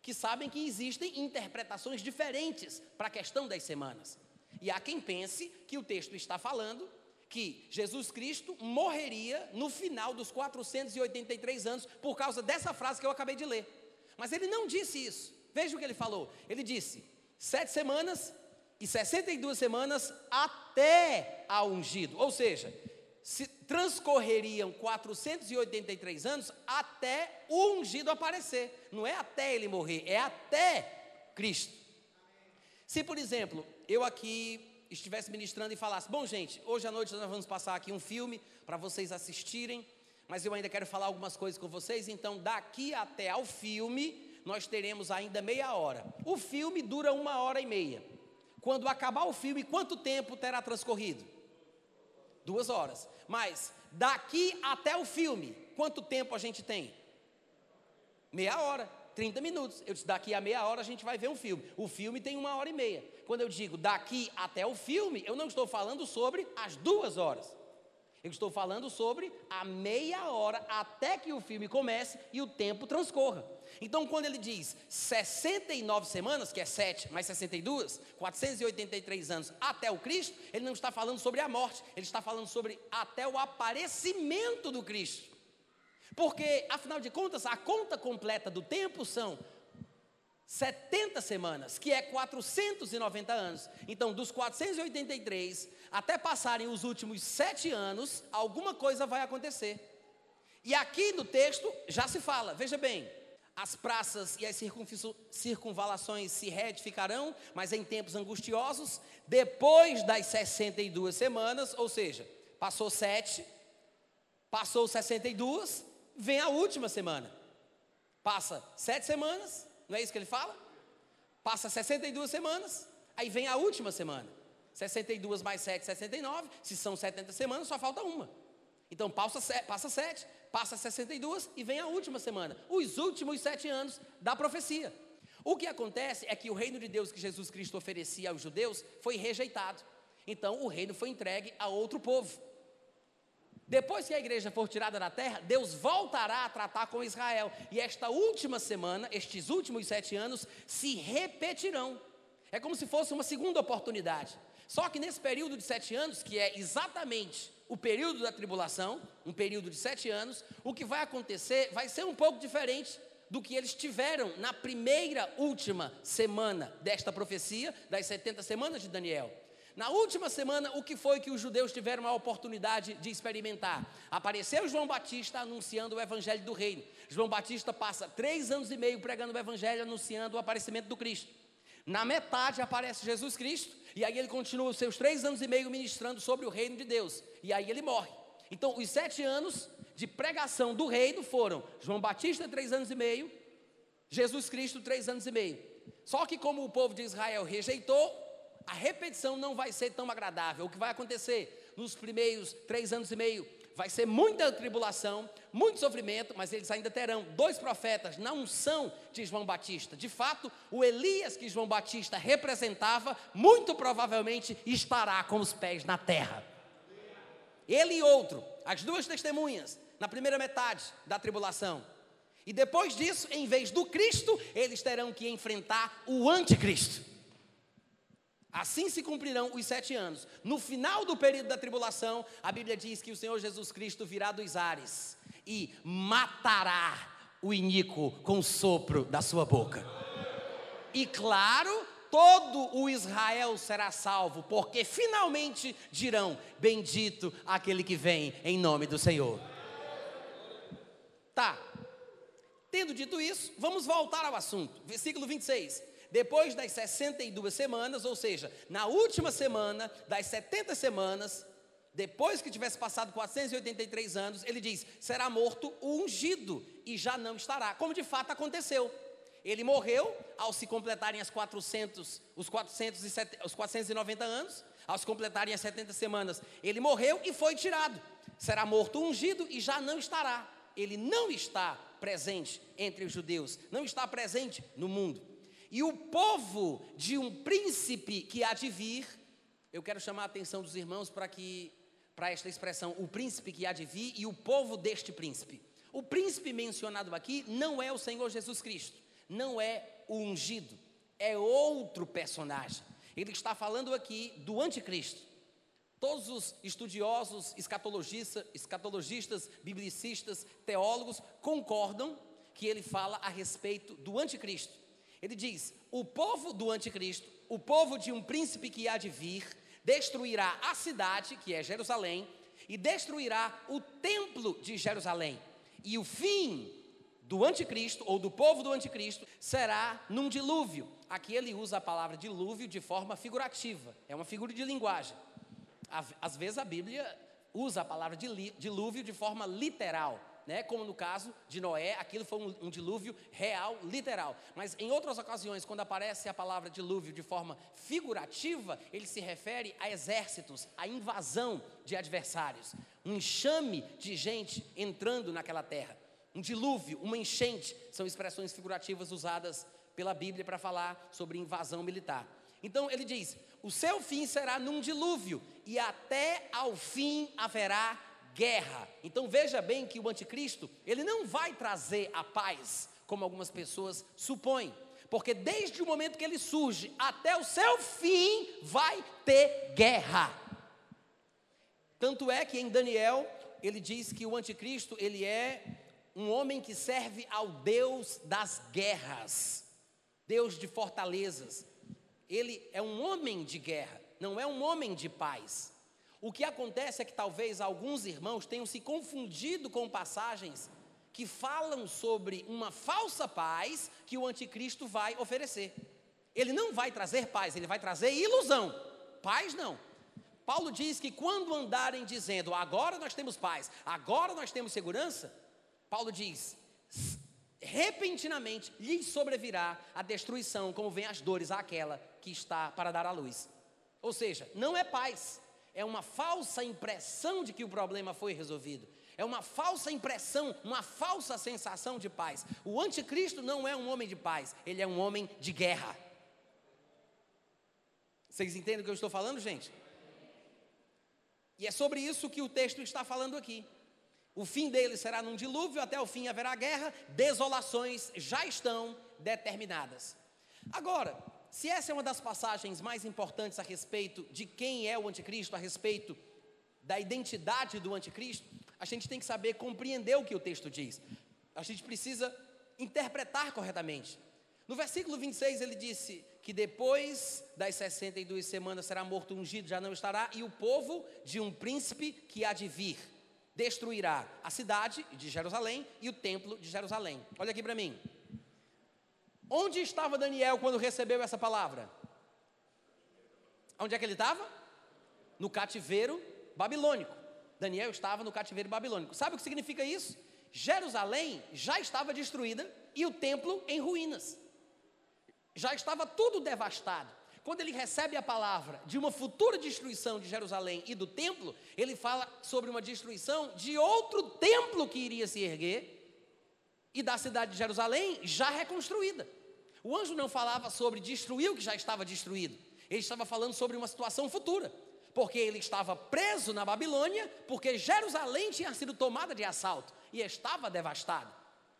que sabem que existem interpretações diferentes para a questão das semanas. E há quem pense que o texto está falando que Jesus Cristo morreria no final dos 483 anos por causa dessa frase que eu acabei de ler. Mas ele não disse isso. Veja o que ele falou. Ele disse: sete semanas e 62 semanas até a ungido. Ou seja, se transcorreriam 483 anos até o ungido aparecer. Não é até ele morrer, é até Cristo. Se, por exemplo, eu aqui estivesse ministrando e falasse: Bom, gente, hoje à noite nós vamos passar aqui um filme para vocês assistirem, mas eu ainda quero falar algumas coisas com vocês, então daqui até ao filme nós teremos ainda meia hora. O filme dura uma hora e meia. Quando acabar o filme, quanto tempo terá transcorrido? Duas horas. Mas daqui até o filme, quanto tempo a gente tem? Meia hora, 30 minutos. Eu disse, daqui a meia hora a gente vai ver um filme. O filme tem uma hora e meia. Quando eu digo daqui até o filme, eu não estou falando sobre as duas horas. Eu estou falando sobre a meia hora até que o filme comece e o tempo transcorra. Então, quando ele diz 69 semanas, que é 7 mais 62, 483 anos até o Cristo, ele não está falando sobre a morte, ele está falando sobre até o aparecimento do Cristo. Porque, afinal de contas, a conta completa do tempo são 70 semanas, que é 490 anos. Então, dos 483 até passarem os últimos sete anos, alguma coisa vai acontecer. E aqui no texto já se fala, veja bem, as praças e as circunvalações se reedificarão, mas em tempos angustiosos, depois das 62 semanas, ou seja, passou sete, passou 62, vem a última semana. Passa sete semanas, não é isso que ele fala? Passa 62 semanas, aí vem a última semana. 62 mais 7, 69. Se são 70 semanas, só falta uma. Então passa, passa 7, passa 62 e vem a última semana. Os últimos sete anos da profecia. O que acontece é que o reino de Deus que Jesus Cristo oferecia aos judeus foi rejeitado. Então o reino foi entregue a outro povo. Depois que a igreja for tirada da terra, Deus voltará a tratar com Israel. E esta última semana, estes últimos sete anos, se repetirão. É como se fosse uma segunda oportunidade. Só que nesse período de sete anos, que é exatamente o período da tribulação, um período de sete anos, o que vai acontecer vai ser um pouco diferente do que eles tiveram na primeira última semana desta profecia, das 70 semanas de Daniel. Na última semana, o que foi que os judeus tiveram a oportunidade de experimentar? Apareceu João Batista anunciando o evangelho do reino. João Batista passa três anos e meio pregando o evangelho, anunciando o aparecimento do Cristo. Na metade aparece Jesus Cristo, e aí ele continua os seus três anos e meio ministrando sobre o reino de Deus, e aí ele morre. Então, os sete anos de pregação do reino foram João Batista, três anos e meio, Jesus Cristo, três anos e meio. Só que, como o povo de Israel rejeitou, a repetição não vai ser tão agradável. O que vai acontecer nos primeiros três anos e meio vai ser muita tribulação, muito sofrimento, mas eles ainda terão dois profetas na unção de João Batista. De fato, o Elias que João Batista representava, muito provavelmente estará com os pés na terra. Ele e outro, as duas testemunhas, na primeira metade da tribulação. E depois disso, em vez do Cristo, eles terão que enfrentar o anticristo. Assim se cumprirão os sete anos. No final do período da tribulação, a Bíblia diz que o Senhor Jesus Cristo virá dos ares e matará o iníquo com o sopro da sua boca. E claro, todo o Israel será salvo, porque finalmente dirão: Bendito aquele que vem em nome do Senhor. Tá. Tendo dito isso, vamos voltar ao assunto. Versículo 26 depois das 62 semanas, ou seja, na última semana das 70 semanas, depois que tivesse passado 483 anos, ele diz: será morto o ungido e já não estará, como de fato aconteceu. Ele morreu ao se completarem as 400, os, 407, os 490 anos, ao se completarem as 70 semanas, ele morreu e foi tirado. Será morto o ungido e já não estará. Ele não está presente entre os judeus, não está presente no mundo. E o povo de um príncipe que há de vir, eu quero chamar a atenção dos irmãos para que para esta expressão, o príncipe que há de vir e o povo deste príncipe. O príncipe mencionado aqui não é o Senhor Jesus Cristo, não é o ungido, é outro personagem. Ele está falando aqui do anticristo. Todos os estudiosos, escatologistas, escatologistas, biblicistas, teólogos concordam que ele fala a respeito do anticristo. Ele diz: o povo do anticristo, o povo de um príncipe que há de vir, destruirá a cidade, que é Jerusalém, e destruirá o templo de Jerusalém. E o fim do anticristo, ou do povo do anticristo, será num dilúvio. Aqui ele usa a palavra dilúvio de forma figurativa, é uma figura de linguagem. Às vezes a Bíblia usa a palavra dilúvio de forma literal né, como no caso de Noé, aquilo foi um, um, dilúvio real, literal. Mas em outras ocasiões, quando aparece a palavra dilúvio de forma figurativa, ele se refere a exércitos, a invasão de adversários, um enxame de gente entrando naquela terra. Um dilúvio, uma enchente, são expressões figurativas usadas pela Bíblia para falar sobre invasão militar. Então ele diz: o seu fim será num dilúvio, e até ao fim haverá guerra. Então veja bem que o anticristo, ele não vai trazer a paz, como algumas pessoas supõem. Porque desde o momento que ele surge até o seu fim vai ter guerra. Tanto é que em Daniel ele diz que o anticristo, ele é um homem que serve ao Deus das guerras, Deus de fortalezas. Ele é um homem de guerra, não é um homem de paz. O que acontece é que talvez alguns irmãos tenham se confundido com passagens que falam sobre uma falsa paz que o anticristo vai oferecer. Ele não vai trazer paz, ele vai trazer ilusão. Paz não. Paulo diz que quando andarem dizendo, agora nós temos paz, agora nós temos segurança, Paulo diz, repentinamente lhes sobrevirá a destruição, como vem as dores àquela que está para dar à luz. Ou seja, não é paz, é uma falsa impressão de que o problema foi resolvido. É uma falsa impressão, uma falsa sensação de paz. O anticristo não é um homem de paz, ele é um homem de guerra. Vocês entendem o que eu estou falando, gente? E é sobre isso que o texto está falando aqui. O fim dele será num dilúvio, até o fim haverá guerra, desolações já estão determinadas. Agora, se essa é uma das passagens mais importantes a respeito de quem é o anticristo, a respeito da identidade do anticristo, a gente tem que saber compreender o que o texto diz. A gente precisa interpretar corretamente. No versículo 26 ele disse que depois das 62 semanas será morto ungido, já não estará, e o povo de um príncipe que há de vir destruirá a cidade de Jerusalém e o templo de Jerusalém. Olha aqui para mim. Onde estava Daniel quando recebeu essa palavra? Onde é que ele estava? No cativeiro babilônico. Daniel estava no cativeiro babilônico. Sabe o que significa isso? Jerusalém já estava destruída e o templo em ruínas. Já estava tudo devastado quando ele recebe a palavra de uma futura destruição de Jerusalém e do templo, ele fala sobre uma destruição de outro templo que iria se erguer e da cidade de Jerusalém já reconstruída. O anjo não falava sobre destruir o que já estava destruído, ele estava falando sobre uma situação futura, porque ele estava preso na Babilônia, porque Jerusalém tinha sido tomada de assalto e estava devastada.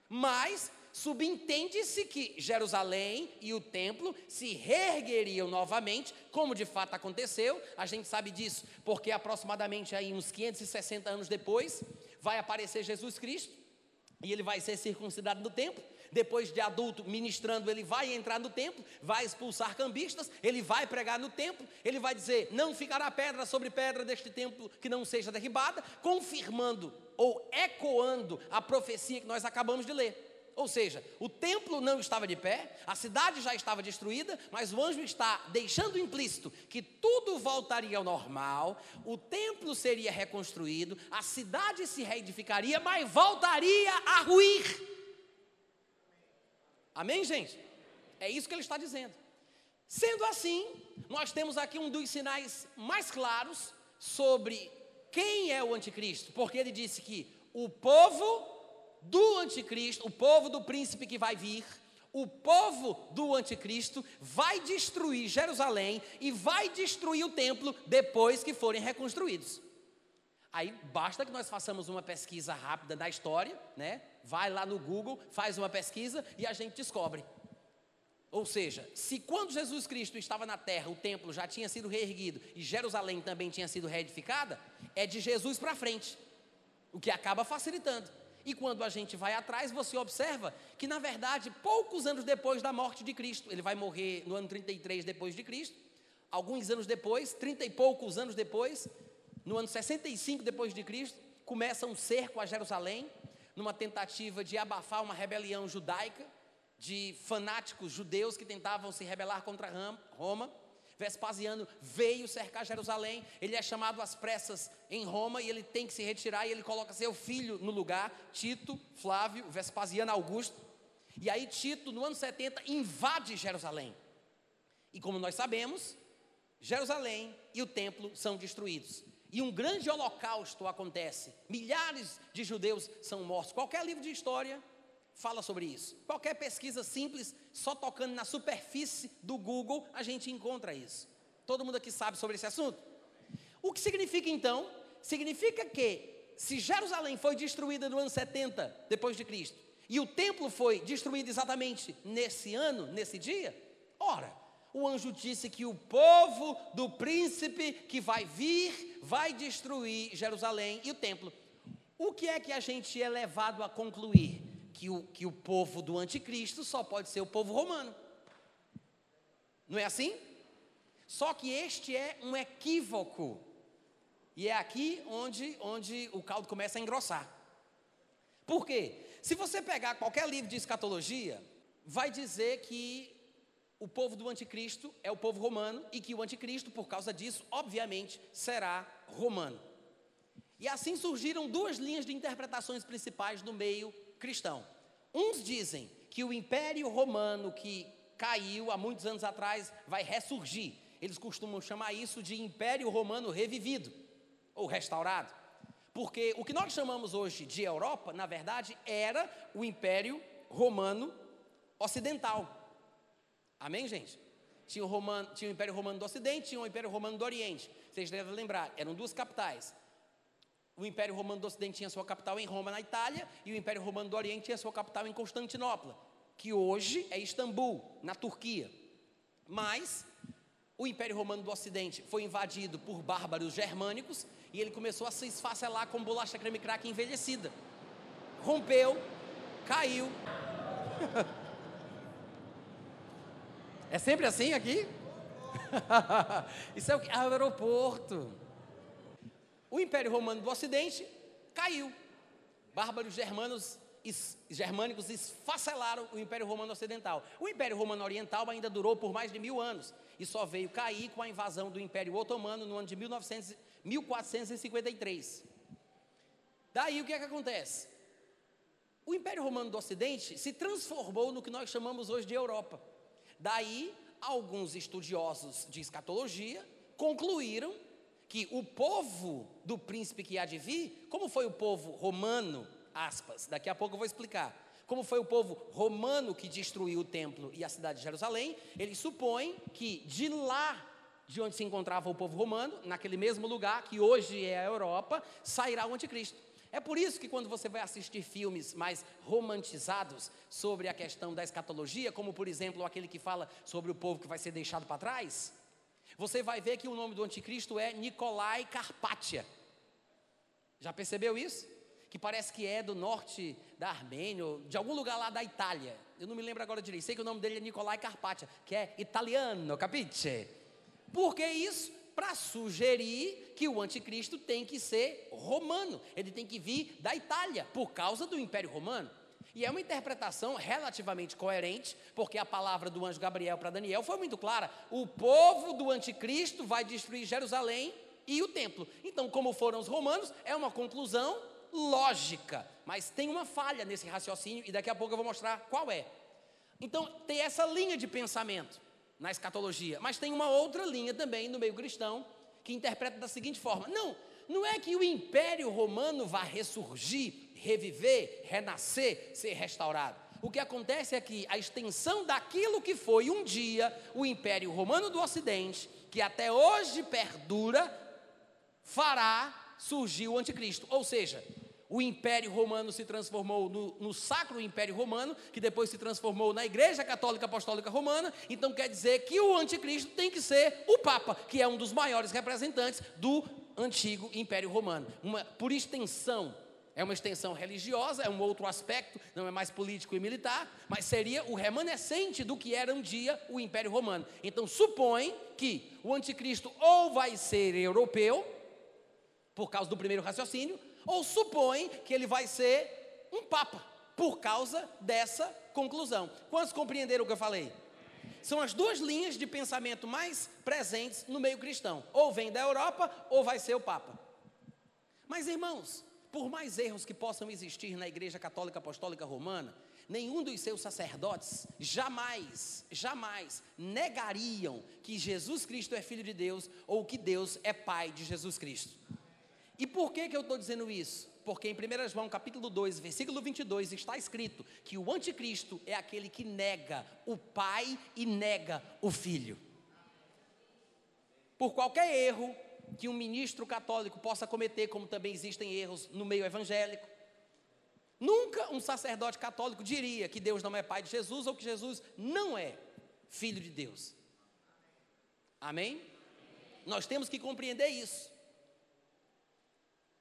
Mas subentende-se que Jerusalém e o templo se reergueriam novamente, como de fato aconteceu. A gente sabe disso porque aproximadamente aí uns 560 anos depois vai aparecer Jesus Cristo e ele vai ser circuncidado no templo. Depois de adulto, ministrando, ele vai entrar no templo, vai expulsar cambistas, ele vai pregar no templo, ele vai dizer: Não ficará pedra sobre pedra deste templo que não seja derribada, confirmando ou ecoando a profecia que nós acabamos de ler. Ou seja, o templo não estava de pé, a cidade já estava destruída, mas o anjo está deixando implícito que tudo voltaria ao normal, o templo seria reconstruído, a cidade se reedificaria, mas voltaria a ruir. Amém, gente? É isso que ele está dizendo. Sendo assim, nós temos aqui um dos sinais mais claros sobre quem é o anticristo, porque ele disse que o povo do anticristo, o povo do príncipe que vai vir, o povo do anticristo vai destruir Jerusalém e vai destruir o templo depois que forem reconstruídos. Aí basta que nós façamos uma pesquisa rápida da história, né? Vai lá no Google, faz uma pesquisa e a gente descobre. Ou seja, se quando Jesus Cristo estava na terra, o templo já tinha sido reerguido e Jerusalém também tinha sido reedificada, é de Jesus para frente, o que acaba facilitando. E quando a gente vai atrás, você observa que, na verdade, poucos anos depois da morte de Cristo, ele vai morrer no ano 33 depois de Cristo, alguns anos depois, 30 e poucos anos depois, no ano 65 depois de Cristo, começa um cerco a Jerusalém, numa tentativa de abafar uma rebelião judaica, de fanáticos judeus que tentavam se rebelar contra Roma. Vespasiano veio cercar Jerusalém, ele é chamado às pressas em Roma e ele tem que se retirar e ele coloca seu filho no lugar, Tito, Flávio, Vespasiano Augusto. E aí Tito, no ano 70, invade Jerusalém. E como nós sabemos, Jerusalém e o templo são destruídos. E um grande holocausto acontece. Milhares de judeus são mortos. Qualquer livro de história fala sobre isso. Qualquer pesquisa simples, só tocando na superfície do Google, a gente encontra isso. Todo mundo aqui sabe sobre esse assunto? O que significa então? Significa que se Jerusalém foi destruída no ano 70 depois de Cristo, e o templo foi destruído exatamente nesse ano, nesse dia, ora, o anjo disse que o povo do príncipe que vai vir vai destruir Jerusalém e o templo. O que é que a gente é levado a concluir? que o, que o povo do anticristo só pode ser o povo romano. Não é assim? Só que este é um equívoco. E é aqui onde, onde o caldo começa a engrossar. Por quê? Se você pegar qualquer livro de escatologia, vai dizer que o povo do anticristo é o povo romano e que o anticristo, por causa disso, obviamente, será romano. E assim surgiram duas linhas de interpretações principais no meio cristão. Uns dizem que o Império Romano que caiu há muitos anos atrás vai ressurgir eles costumam chamar isso de Império Romano revivido ou restaurado. Porque o que nós chamamos hoje de Europa, na verdade, era o Império Romano Ocidental. Amém, gente? Tinha o, Romano, tinha o Império Romano do Ocidente, tinha o Império Romano do Oriente. Vocês devem lembrar, eram duas capitais. O Império Romano do Ocidente tinha sua capital em Roma, na Itália, e o Império Romano do Oriente tinha sua capital em Constantinopla, que hoje é Istambul, na Turquia. Mas o Império Romano do Ocidente foi invadido por bárbaros germânicos e ele começou a se esfacelar com bolacha creme crack envelhecida. Rompeu, caiu. é sempre assim aqui? Isso é o que? Ah, aeroporto. O Império Romano do Ocidente caiu. Bárbaros germanos, germânicos esfacelaram o Império Romano Ocidental. O Império Romano Oriental ainda durou por mais de mil anos e só veio cair com a invasão do Império Otomano no ano de 1900, 1453. Daí o que é que acontece? O Império Romano do Ocidente se transformou no que nós chamamos hoje de Europa. Daí, alguns estudiosos de escatologia concluíram que o povo do príncipe que há de vir, como foi o povo romano, aspas, daqui a pouco eu vou explicar, como foi o povo romano que destruiu o templo e a cidade de Jerusalém, ele supõe que de lá de onde se encontrava o povo romano, naquele mesmo lugar que hoje é a Europa, sairá o anticristo. É por isso que quando você vai assistir filmes mais romantizados sobre a questão da escatologia, como por exemplo aquele que fala sobre o povo que vai ser deixado para trás, você vai ver que o nome do anticristo é Nicolai Carpatia. Já percebeu isso? Que parece que é do norte da Armênia, de algum lugar lá da Itália. Eu não me lembro agora direito. Sei que o nome dele é Nicolai Carpatia, que é italiano, capite? Por que isso? Para sugerir que o anticristo tem que ser romano. Ele tem que vir da Itália, por causa do Império Romano. E é uma interpretação relativamente coerente, porque a palavra do anjo Gabriel para Daniel foi muito clara: o povo do anticristo vai destruir Jerusalém e o templo. Então, como foram os romanos, é uma conclusão lógica, mas tem uma falha nesse raciocínio e daqui a pouco eu vou mostrar qual é. Então, tem essa linha de pensamento na escatologia, mas tem uma outra linha também no meio cristão que interpreta da seguinte forma: não, não é que o império romano vai ressurgir reviver, renascer, ser restaurado. O que acontece é que a extensão daquilo que foi um dia o Império Romano do Ocidente, que até hoje perdura, fará surgir o Anticristo. Ou seja, o Império Romano se transformou no, no, Sacro Império Romano, que depois se transformou na Igreja Católica Apostólica Romana. Então quer dizer que o Anticristo tem que ser o Papa, que é um dos maiores representantes do antigo Império Romano. Uma, por extensão, é uma extensão religiosa, é um outro aspecto, não é mais político e militar, mas seria o remanescente do que era um dia o Império Romano. Então, supõe que o anticristo ou vai ser europeu, por causa do primeiro raciocínio, ou supõe que ele vai ser um papa, por causa dessa conclusão. Quantos compreenderam o que eu falei? São as duas linhas de pensamento mais presentes no meio cristão: ou vem da Europa, ou vai ser o papa. Mas, irmãos, por mais erros que possam existir na Igreja Católica Apostólica Romana, nenhum dos seus sacerdotes jamais, jamais negariam que Jesus Cristo é Filho de Deus ou que Deus é Pai de Jesus Cristo. E por que, que eu estou dizendo isso? Porque em 1 João capítulo 2, versículo 22, está escrito que o anticristo é aquele que nega o Pai e nega o Filho. Por qualquer erro, que um ministro católico possa cometer, como também existem erros no meio evangélico. Nunca um sacerdote católico diria que Deus não é pai de Jesus ou que Jesus não é filho de Deus. Amém? Nós temos que compreender isso.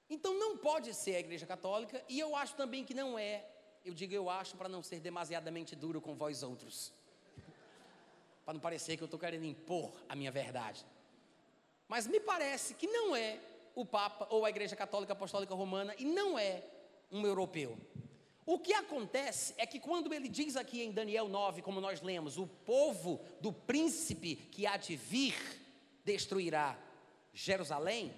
Então não pode ser a Igreja Católica, e eu acho também que não é, eu digo eu acho para não ser demasiadamente duro com vós outros. Para não parecer que eu estou querendo impor a minha verdade. Mas me parece que não é o Papa ou a Igreja Católica Apostólica Romana e não é um europeu. O que acontece é que quando ele diz aqui em Daniel 9, como nós lemos, o povo do príncipe que há de vir destruirá Jerusalém,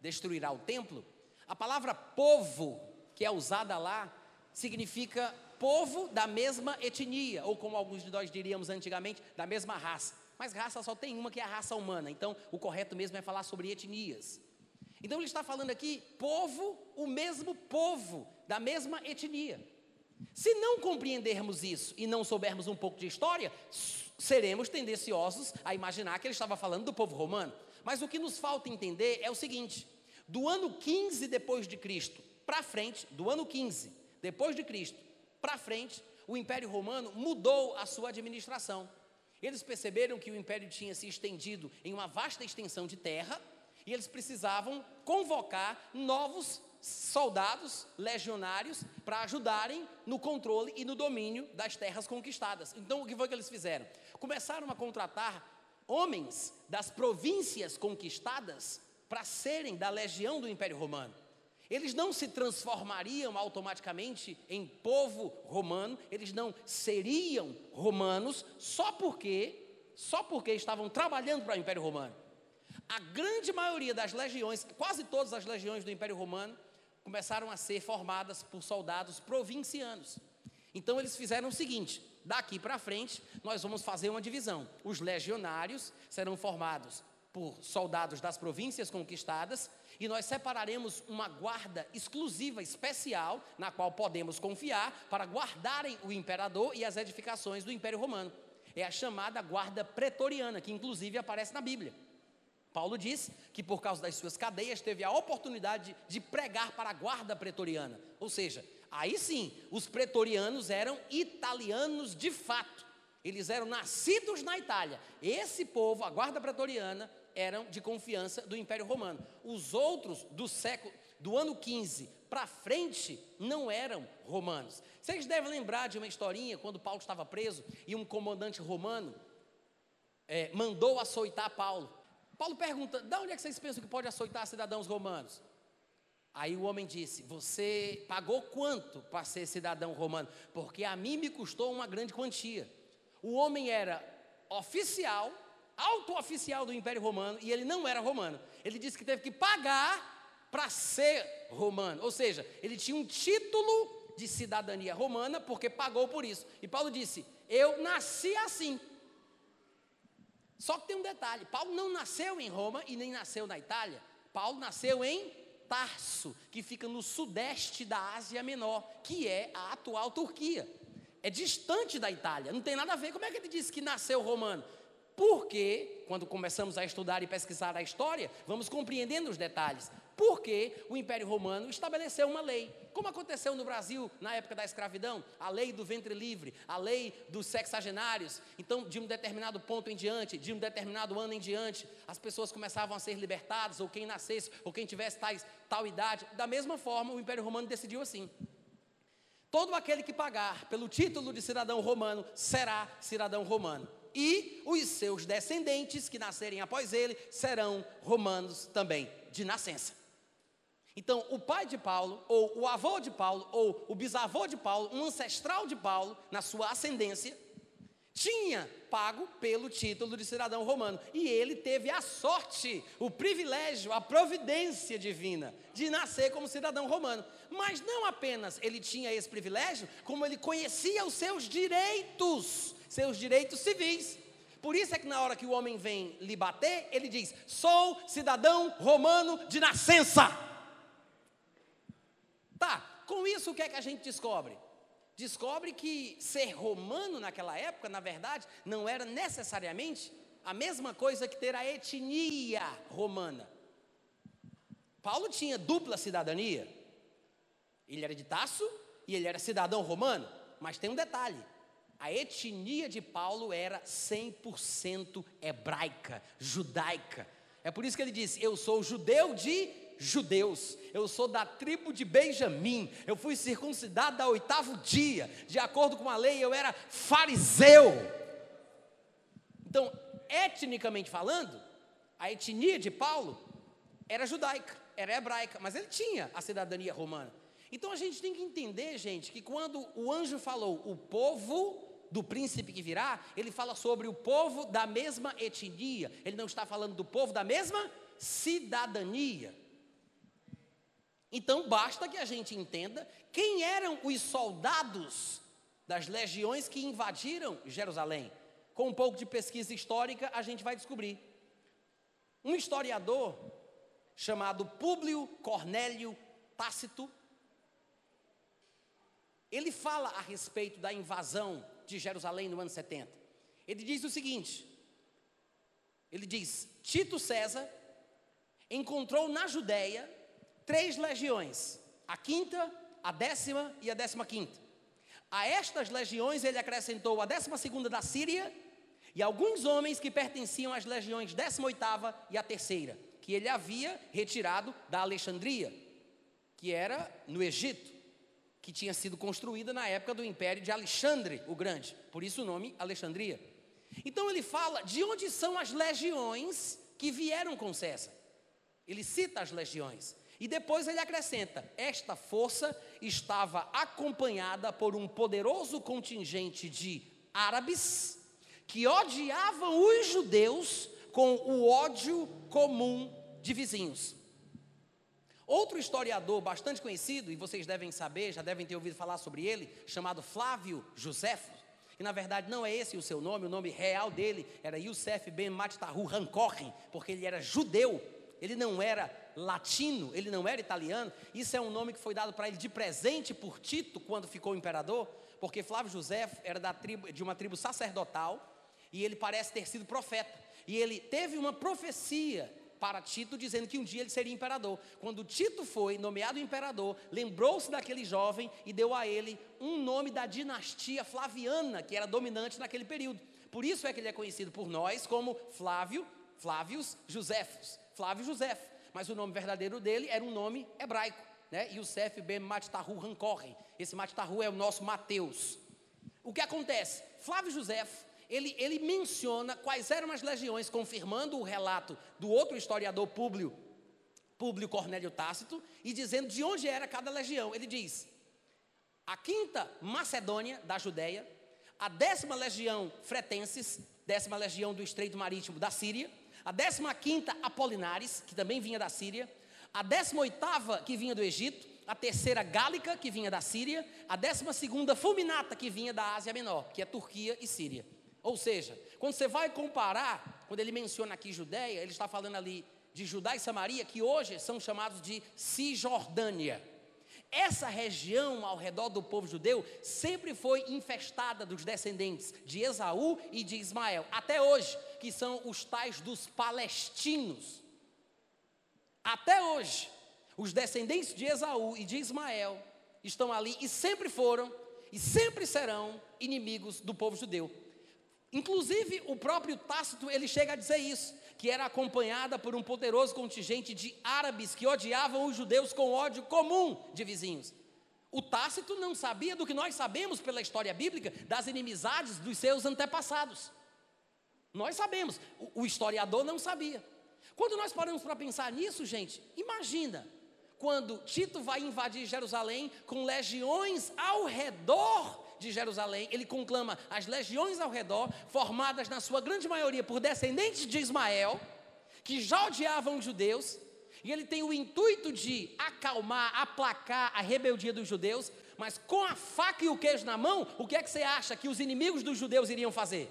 destruirá o templo, a palavra povo que é usada lá significa povo da mesma etnia, ou como alguns de nós diríamos antigamente, da mesma raça. Mas raça só tem uma que é a raça humana, então o correto mesmo é falar sobre etnias. Então ele está falando aqui, povo, o mesmo povo, da mesma etnia. Se não compreendermos isso e não soubermos um pouco de história, seremos tendenciosos a imaginar que ele estava falando do povo romano. Mas o que nos falta entender é o seguinte: do ano 15 depois de Cristo para frente, do ano 15 depois de Cristo para frente, o Império Romano mudou a sua administração. Eles perceberam que o império tinha se estendido em uma vasta extensão de terra e eles precisavam convocar novos soldados legionários para ajudarem no controle e no domínio das terras conquistadas. Então, o que foi que eles fizeram? Começaram a contratar homens das províncias conquistadas para serem da legião do Império Romano. Eles não se transformariam automaticamente em povo romano, eles não seriam romanos só porque só porque estavam trabalhando para o Império Romano. A grande maioria das legiões, quase todas as legiões do Império Romano, começaram a ser formadas por soldados provincianos. Então eles fizeram o seguinte: daqui para frente, nós vamos fazer uma divisão. Os legionários serão formados por soldados das províncias conquistadas e nós separaremos uma guarda exclusiva, especial, na qual podemos confiar para guardarem o imperador e as edificações do Império Romano. É a chamada guarda pretoriana, que inclusive aparece na Bíblia. Paulo diz que por causa das suas cadeias teve a oportunidade de pregar para a guarda pretoriana. Ou seja, aí sim, os pretorianos eram italianos de fato. Eles eram nascidos na Itália. Esse povo, a guarda pretoriana, eram de confiança do Império Romano. Os outros do século do ano 15 para frente não eram romanos. Vocês devem lembrar de uma historinha quando Paulo estava preso e um comandante romano é, mandou açoitar Paulo. Paulo pergunta: de onde é que vocês pensam que pode açoitar cidadãos romanos? Aí o homem disse: Você pagou quanto para ser cidadão romano? Porque a mim me custou uma grande quantia. O homem era oficial, alto oficial do Império Romano, e ele não era romano. Ele disse que teve que pagar para ser romano. Ou seja, ele tinha um título de cidadania romana porque pagou por isso. E Paulo disse: Eu nasci assim. Só que tem um detalhe: Paulo não nasceu em Roma e nem nasceu na Itália. Paulo nasceu em Tarso, que fica no sudeste da Ásia Menor, que é a atual Turquia. É distante da Itália, não tem nada a ver. Como é que ele disse que nasceu romano? Porque, quando começamos a estudar e pesquisar a história, vamos compreendendo os detalhes porque o Império Romano estabeleceu uma lei. Como aconteceu no Brasil na época da escravidão, a lei do ventre livre, a lei dos sexagenários. Então, de um determinado ponto em diante, de um determinado ano em diante, as pessoas começavam a ser libertadas, ou quem nascesse, ou quem tivesse tais, tal idade. Da mesma forma, o Império Romano decidiu assim. Todo aquele que pagar pelo título de cidadão romano será cidadão romano. E os seus descendentes que nascerem após ele serão romanos também, de nascença. Então, o pai de Paulo, ou o avô de Paulo, ou o bisavô de Paulo, um ancestral de Paulo, na sua ascendência, tinha pago pelo título de cidadão romano. E ele teve a sorte, o privilégio, a providência divina de nascer como cidadão romano. Mas não apenas ele tinha esse privilégio, como ele conhecia os seus direitos, seus direitos civis. Por isso é que na hora que o homem vem lhe bater, ele diz: Sou cidadão romano de nascença. Tá, com isso o que é que a gente descobre? Descobre que ser romano naquela época, na verdade, não era necessariamente a mesma coisa que ter a etnia romana. Paulo tinha dupla cidadania. Ele era de Tasso e ele era cidadão romano. Mas tem um detalhe: a etnia de Paulo era 100% hebraica, judaica. É por isso que ele disse: Eu sou judeu de judeus, eu sou da tribo de Benjamim, eu fui circuncidado ao oitavo dia, de acordo com a lei, eu era fariseu. Então, etnicamente falando, a etnia de Paulo era judaica, era hebraica, mas ele tinha a cidadania romana. Então a gente tem que entender, gente, que quando o anjo falou o povo do príncipe que virá, ele fala sobre o povo da mesma etnia, ele não está falando do povo da mesma cidadania. Então basta que a gente entenda quem eram os soldados das legiões que invadiram Jerusalém. Com um pouco de pesquisa histórica, a gente vai descobrir. Um historiador chamado Públio Cornélio Tácito, ele fala a respeito da invasão de Jerusalém no ano 70. Ele diz o seguinte: ele diz, Tito César encontrou na Judéia três legiões, a quinta, a décima e a décima quinta. A estas legiões ele acrescentou a décima segunda da Síria e alguns homens que pertenciam às legiões décima oitava e a terceira, que ele havia retirado da Alexandria, que era no Egito, que tinha sido construída na época do império de Alexandre o Grande, por isso o nome Alexandria. Então ele fala de onde são as legiões que vieram com César. Ele cita as legiões. E depois ele acrescenta: esta força estava acompanhada por um poderoso contingente de árabes que odiavam os judeus com o ódio comum de vizinhos. Outro historiador bastante conhecido, e vocês devem saber, já devem ter ouvido falar sobre ele, chamado Flávio Josefo, e na verdade não é esse o seu nome, o nome real dele era Youssef ben Mattahu Hankochen, porque ele era judeu, ele não era latino, ele não era italiano. Isso é um nome que foi dado para ele de presente por Tito quando ficou imperador, porque Flávio José era da tribo, de uma tribo sacerdotal e ele parece ter sido profeta. E ele teve uma profecia para Tito, dizendo que um dia ele seria imperador. Quando Tito foi nomeado imperador, lembrou-se daquele jovem e deu a ele um nome da dinastia flaviana, que era dominante naquele período. Por isso é que ele é conhecido por nós como Flávio, Flávios Josefos, Flávio Josefo mas o nome verdadeiro dele era um nome hebraico, né? Yusef ben Matitahu Hankorren. Esse Matitahu é o nosso Mateus. O que acontece? Flávio José, ele, ele menciona quais eram as legiões, confirmando o relato do outro historiador Públio, Públio Cornélio Tácito, e dizendo de onde era cada legião. Ele diz: a quinta Macedônia, da Judéia, a décima legião Fretenses, décima legião do Estreito Marítimo da Síria, a 15 Apolinares, que também vinha da Síria, a 18 que vinha do Egito, a terceira Gálica, que vinha da Síria, a 12 Fulminata, que vinha da Ásia Menor, que é Turquia e Síria. Ou seja, quando você vai comparar, quando ele menciona aqui Judéia, ele está falando ali de Judá e Samaria, que hoje são chamados de Cisjordânia. Essa região ao redor do povo judeu sempre foi infestada dos descendentes de Esaú e de Ismael, até hoje, que são os tais dos palestinos. Até hoje, os descendentes de Esaú e de Ismael estão ali e sempre foram e sempre serão inimigos do povo judeu. Inclusive, o próprio Tácito, ele chega a dizer isso, que era acompanhada por um poderoso contingente de árabes que odiavam os judeus com ódio comum de vizinhos. O Tácito não sabia do que nós sabemos pela história bíblica das inimizades dos seus antepassados. Nós sabemos, o, o historiador não sabia. Quando nós paramos para pensar nisso, gente, imagina quando Tito vai invadir Jerusalém com legiões ao redor de Jerusalém, ele conclama as legiões ao redor, formadas na sua grande maioria por descendentes de Ismael, que já odiavam os judeus, e ele tem o intuito de acalmar, aplacar a rebeldia dos judeus, mas com a faca e o queijo na mão, o que é que você acha que os inimigos dos judeus iriam fazer?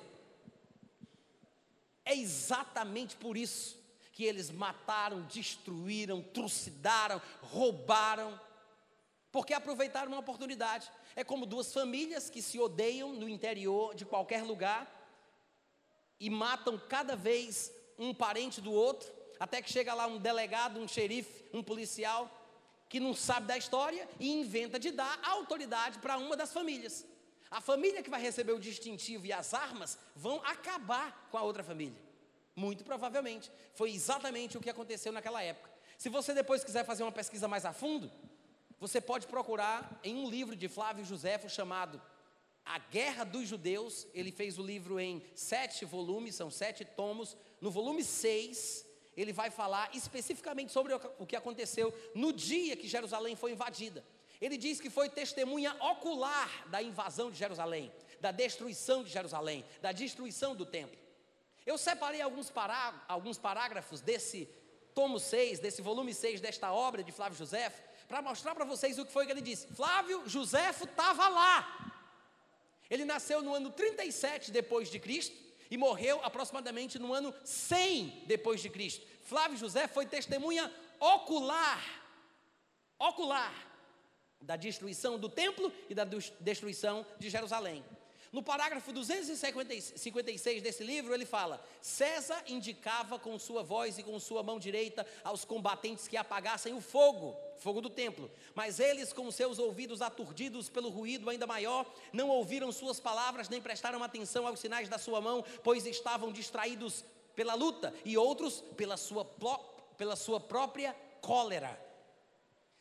É exatamente por isso que eles mataram, destruíram, trucidaram, roubaram, porque aproveitaram uma oportunidade. É como duas famílias que se odeiam no interior de qualquer lugar e matam cada vez um parente do outro, até que chega lá um delegado, um xerife, um policial que não sabe da história e inventa de dar autoridade para uma das famílias. A família que vai receber o distintivo e as armas vão acabar com a outra família. Muito provavelmente. Foi exatamente o que aconteceu naquela época. Se você depois quiser fazer uma pesquisa mais a fundo, você pode procurar em um livro de Flávio Josefo chamado A Guerra dos Judeus. Ele fez o livro em sete volumes, são sete tomos. No volume 6, ele vai falar especificamente sobre o que aconteceu no dia que Jerusalém foi invadida. Ele diz que foi testemunha ocular da invasão de Jerusalém, da destruição de Jerusalém, da destruição do templo. Eu separei alguns, pará alguns parágrafos desse tomo 6, desse volume 6 desta obra de Flávio José, para mostrar para vocês o que foi que ele disse. Flávio Joséfo estava lá. Ele nasceu no ano 37 depois de Cristo e morreu aproximadamente no ano 100 depois de Cristo. Flávio José foi testemunha ocular, ocular da destruição do templo e da destruição de Jerusalém. No parágrafo 256 desse livro, ele fala: César indicava com sua voz e com sua mão direita aos combatentes que apagassem o fogo, fogo do templo. Mas eles, com seus ouvidos aturdidos pelo ruído ainda maior, não ouviram suas palavras nem prestaram atenção aos sinais da sua mão, pois estavam distraídos pela luta e outros pela sua, pela sua própria cólera.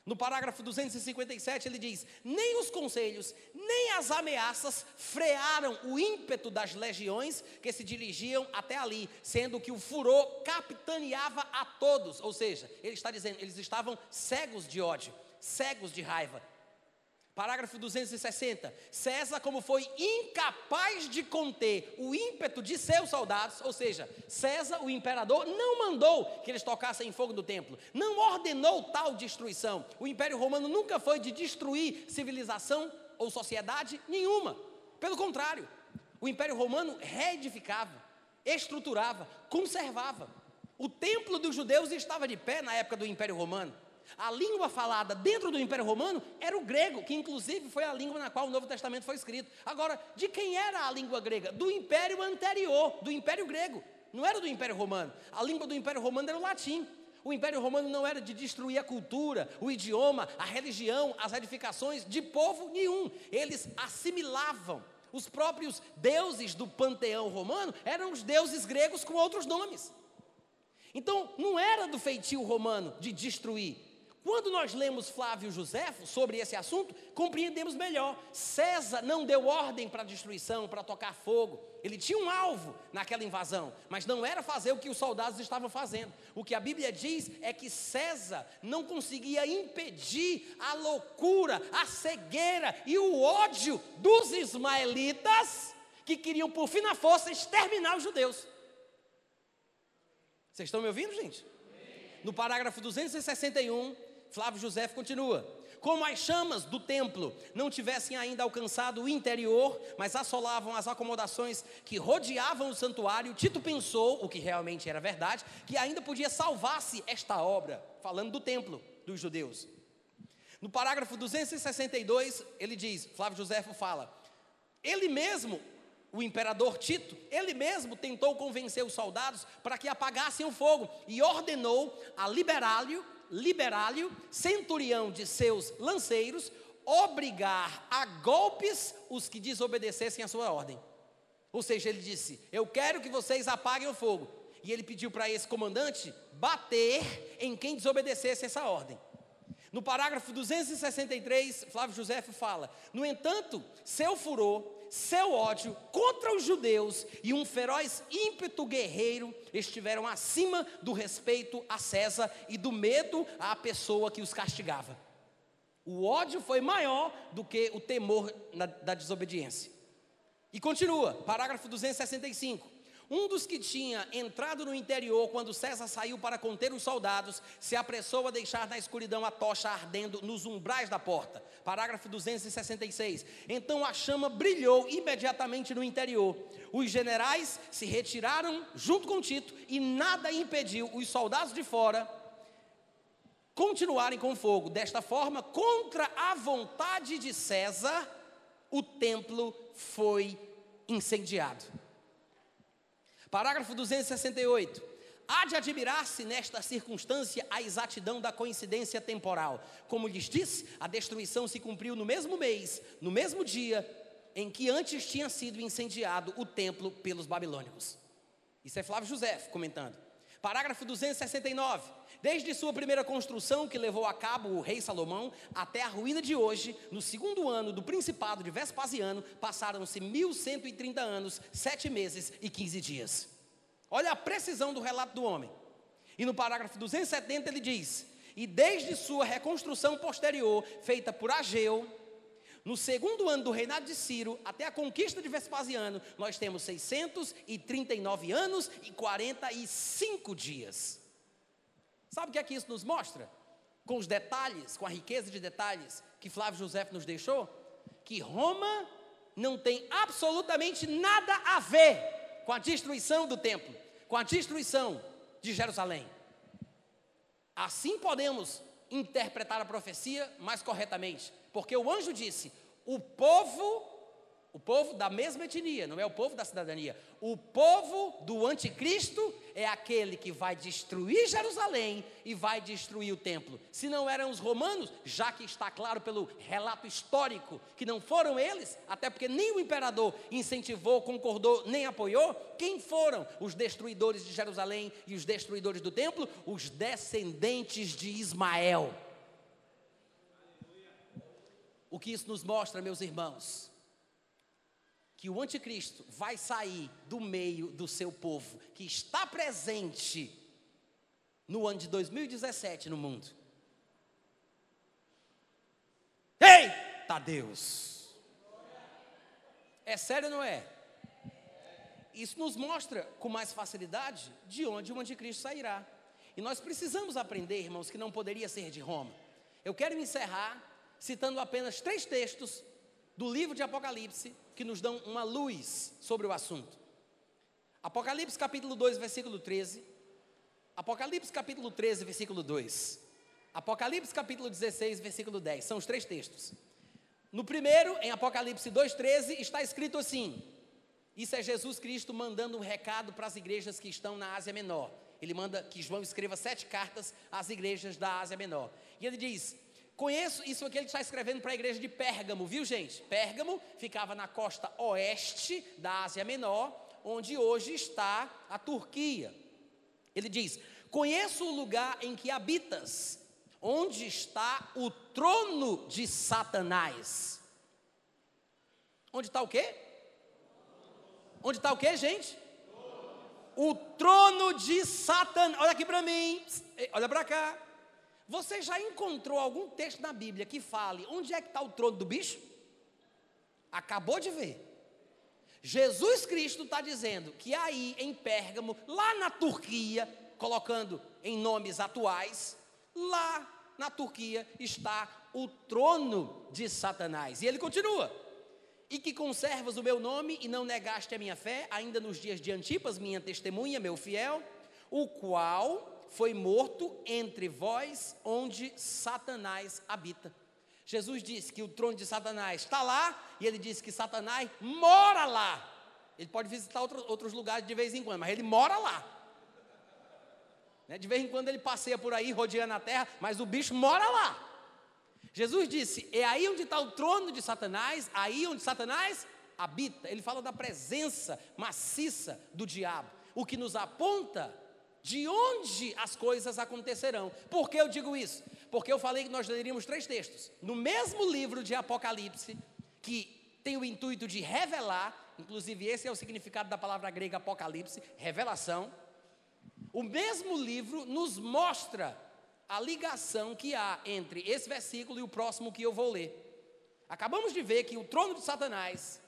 No parágrafo 257 ele diz: Nem os conselhos, nem as ameaças frearam o ímpeto das legiões que se dirigiam até ali, sendo que o furor capitaneava a todos. Ou seja, ele está dizendo, eles estavam cegos de ódio, cegos de raiva, Parágrafo 260. César, como foi incapaz de conter o ímpeto de seus soldados, ou seja, César, o imperador, não mandou que eles tocassem fogo no templo, não ordenou tal destruição. O Império Romano nunca foi de destruir civilização ou sociedade nenhuma. Pelo contrário, o Império Romano reedificava, estruturava, conservava. O templo dos judeus estava de pé na época do Império Romano. A língua falada dentro do Império Romano era o grego, que inclusive foi a língua na qual o Novo Testamento foi escrito. Agora, de quem era a língua grega? Do Império anterior, do Império Grego. Não era do Império Romano. A língua do Império Romano era o latim. O Império Romano não era de destruir a cultura, o idioma, a religião, as edificações de povo nenhum. Eles assimilavam. Os próprios deuses do panteão romano eram os deuses gregos com outros nomes. Então, não era do feitio romano de destruir, quando nós lemos Flávio Joséfo sobre esse assunto, compreendemos melhor. César não deu ordem para destruição, para tocar fogo. Ele tinha um alvo naquela invasão, mas não era fazer o que os soldados estavam fazendo. O que a Bíblia diz é que César não conseguia impedir a loucura, a cegueira e o ódio dos ismaelitas que queriam, por fim na força, exterminar os judeus. Vocês estão me ouvindo, gente? No parágrafo 261, Flávio José continua. Como as chamas do templo não tivessem ainda alcançado o interior, mas assolavam as acomodações que rodeavam o santuário, Tito pensou, o que realmente era verdade, que ainda podia salvar-se esta obra, falando do templo dos judeus. No parágrafo 262, ele diz, Flávio Josefo fala, ele mesmo, o imperador Tito, ele mesmo tentou convencer os soldados para que apagassem o fogo e ordenou a liberá-lo liberálio, centurião de seus lanceiros, obrigar a golpes os que desobedecessem a sua ordem. Ou seja, ele disse: Eu quero que vocês apaguem o fogo. E ele pediu para esse comandante bater em quem desobedecesse essa ordem. No parágrafo 263, Flávio José fala: No entanto, seu furor seu ódio contra os judeus e um feroz ímpeto guerreiro estiveram acima do respeito a César e do medo à pessoa que os castigava. O ódio foi maior do que o temor da desobediência. E continua, parágrafo 265. Um dos que tinha entrado no interior quando César saiu para conter os soldados, se apressou a deixar na escuridão a tocha ardendo nos umbrais da porta. Parágrafo 266. Então a chama brilhou imediatamente no interior. Os generais se retiraram junto com Tito e nada impediu os soldados de fora continuarem com o fogo. Desta forma, contra a vontade de César, o templo foi incendiado. Parágrafo 268. Há de admirar-se nesta circunstância a exatidão da coincidência temporal. Como lhes disse, a destruição se cumpriu no mesmo mês, no mesmo dia em que antes tinha sido incendiado o templo pelos babilônicos. Isso é Flávio José comentando. Parágrafo 269. Desde sua primeira construção, que levou a cabo o rei Salomão, até a ruína de hoje, no segundo ano do principado de Vespasiano, passaram-se 1130 anos, sete meses e 15 dias. Olha a precisão do relato do homem. E no parágrafo 270 ele diz: E desde sua reconstrução posterior, feita por Ageu, no segundo ano do reinado de Ciro, até a conquista de Vespasiano, nós temos 639 anos e 45 dias. Sabe o que é que isso nos mostra? Com os detalhes, com a riqueza de detalhes que Flávio José nos deixou? Que Roma não tem absolutamente nada a ver com a destruição do templo, com a destruição de Jerusalém. Assim podemos interpretar a profecia mais corretamente, porque o anjo disse: o povo o povo da mesma etnia, não é o povo da cidadania. O povo do anticristo é aquele que vai destruir Jerusalém e vai destruir o templo. Se não eram os romanos, já que está claro pelo relato histórico que não foram eles, até porque nem o imperador incentivou, concordou, nem apoiou, quem foram os destruidores de Jerusalém e os destruidores do templo? Os descendentes de Ismael. O que isso nos mostra, meus irmãos? Que o anticristo vai sair do meio do seu povo, que está presente no ano de 2017 no mundo. Eita Deus! É sério ou não é? Isso nos mostra com mais facilidade de onde o anticristo sairá. E nós precisamos aprender, irmãos, que não poderia ser de Roma. Eu quero encerrar citando apenas três textos do livro de Apocalipse que nos dão uma luz sobre o assunto. Apocalipse capítulo 2, versículo 13. Apocalipse capítulo 13, versículo 2. Apocalipse capítulo 16, versículo 10. São os três textos. No primeiro, em Apocalipse 2,13, está escrito assim: Isso é Jesus Cristo mandando um recado para as igrejas que estão na Ásia Menor. Ele manda que João escreva sete cartas às igrejas da Ásia Menor. E ele diz: Conheço isso aqui, ele está escrevendo para a igreja de Pérgamo, viu gente? Pérgamo ficava na costa oeste da Ásia Menor, onde hoje está a Turquia. Ele diz: Conheço o lugar em que habitas, onde está o trono de Satanás. Onde está o quê? Onde está o quê, gente? O trono de Satanás. Olha aqui para mim, olha para cá. Você já encontrou algum texto na Bíblia que fale onde é que está o trono do bicho? Acabou de ver. Jesus Cristo está dizendo que aí em Pérgamo, lá na Turquia, colocando em nomes atuais, lá na Turquia está o trono de Satanás. E ele continua: E que conservas o meu nome e não negaste a minha fé, ainda nos dias de Antipas, minha testemunha, meu fiel, o qual foi morto entre vós, onde Satanás habita. Jesus disse que o trono de Satanás está lá, e ele disse que Satanás mora lá. Ele pode visitar outro, outros lugares de vez em quando, mas ele mora lá. Né? De vez em quando ele passeia por aí, rodeando a terra, mas o bicho mora lá. Jesus disse: é aí onde está o trono de Satanás, aí onde Satanás habita. Ele fala da presença maciça do diabo, o que nos aponta de onde as coisas acontecerão. Por que eu digo isso? Porque eu falei que nós leríamos três textos. No mesmo livro de Apocalipse, que tem o intuito de revelar, inclusive esse é o significado da palavra grega Apocalipse, revelação. O mesmo livro nos mostra a ligação que há entre esse versículo e o próximo que eu vou ler. Acabamos de ver que o trono de Satanás,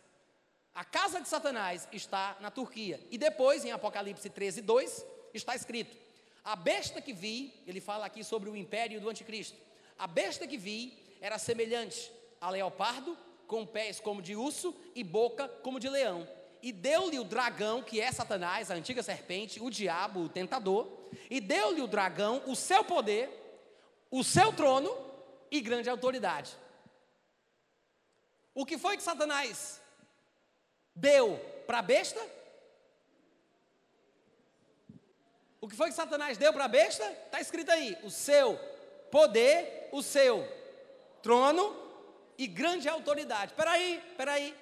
a casa de Satanás, está na Turquia. E depois, em Apocalipse 13, 2, está escrito: A besta que vi, ele fala aqui sobre o império do anticristo. A besta que vi era semelhante a leopardo, com pés como de urso e boca como de leão. E deu-lhe o dragão, que é Satanás, a antiga serpente, o diabo, o tentador, e deu-lhe o dragão o seu poder, o seu trono e grande autoridade. O que foi que Satanás deu para a besta? O que foi que Satanás deu para a besta? Está escrito aí: o seu poder, o seu trono e grande autoridade. Espera aí, espera aí.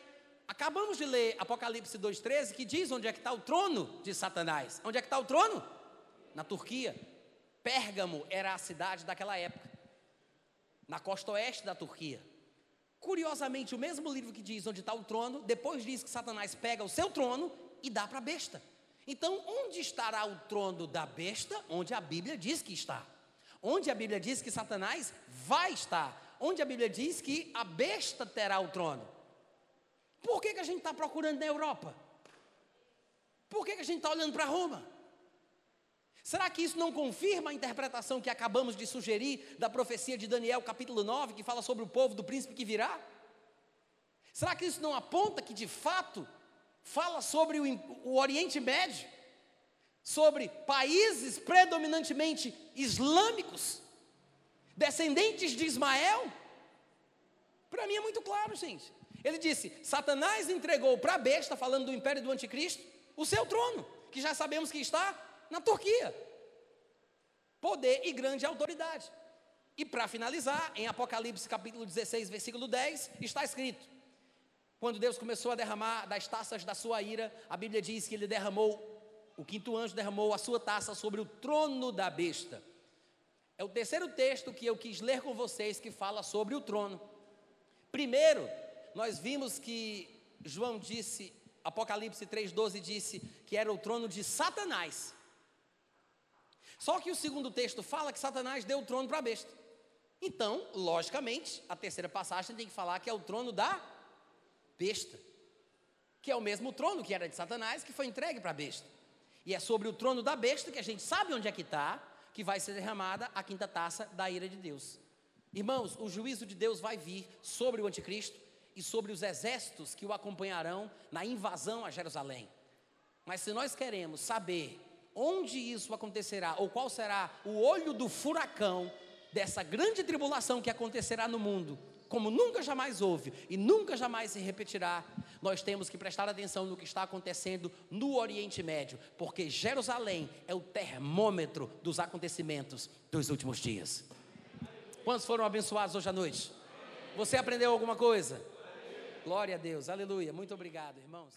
Acabamos de ler Apocalipse 2,13 que diz onde é que está o trono de Satanás. Onde é que está o trono? Na Turquia. Pérgamo era a cidade daquela época, na costa oeste da Turquia. Curiosamente, o mesmo livro que diz onde está o trono, depois diz que Satanás pega o seu trono e dá para a besta. Então, onde estará o trono da besta? Onde a Bíblia diz que está. Onde a Bíblia diz que Satanás vai estar. Onde a Bíblia diz que a besta terá o trono. Por que, que a gente está procurando na Europa? Por que, que a gente está olhando para Roma? Será que isso não confirma a interpretação que acabamos de sugerir da profecia de Daniel, capítulo 9, que fala sobre o povo do príncipe que virá? Será que isso não aponta que de fato fala sobre o, o Oriente Médio? Sobre países predominantemente islâmicos, descendentes de Ismael? Para mim é muito claro, gente. Ele disse: Satanás entregou para a besta, falando do império do anticristo, o seu trono, que já sabemos que está na Turquia. Poder e grande autoridade. E para finalizar, em Apocalipse capítulo 16, versículo 10, está escrito: Quando Deus começou a derramar das taças da sua ira, a Bíblia diz que ele derramou, o quinto anjo derramou a sua taça sobre o trono da besta. É o terceiro texto que eu quis ler com vocês que fala sobre o trono. Primeiro, nós vimos que João disse, Apocalipse 3,12 disse que era o trono de Satanás. Só que o segundo texto fala que Satanás deu o trono para a besta. Então, logicamente, a terceira passagem tem que falar que é o trono da besta, que é o mesmo trono que era de Satanás, que foi entregue para a besta. E é sobre o trono da besta que a gente sabe onde é que está, que vai ser derramada a quinta taça da ira de Deus. Irmãos, o juízo de Deus vai vir sobre o anticristo e sobre os exércitos que o acompanharão na invasão a Jerusalém. Mas se nós queremos saber onde isso acontecerá, ou qual será o olho do furacão dessa grande tribulação que acontecerá no mundo, como nunca jamais houve e nunca jamais se repetirá, nós temos que prestar atenção no que está acontecendo no Oriente Médio, porque Jerusalém é o termômetro dos acontecimentos dos últimos dias. Quantos foram abençoados hoje à noite? Você aprendeu alguma coisa? Glória a Deus, aleluia. Muito obrigado, irmãos.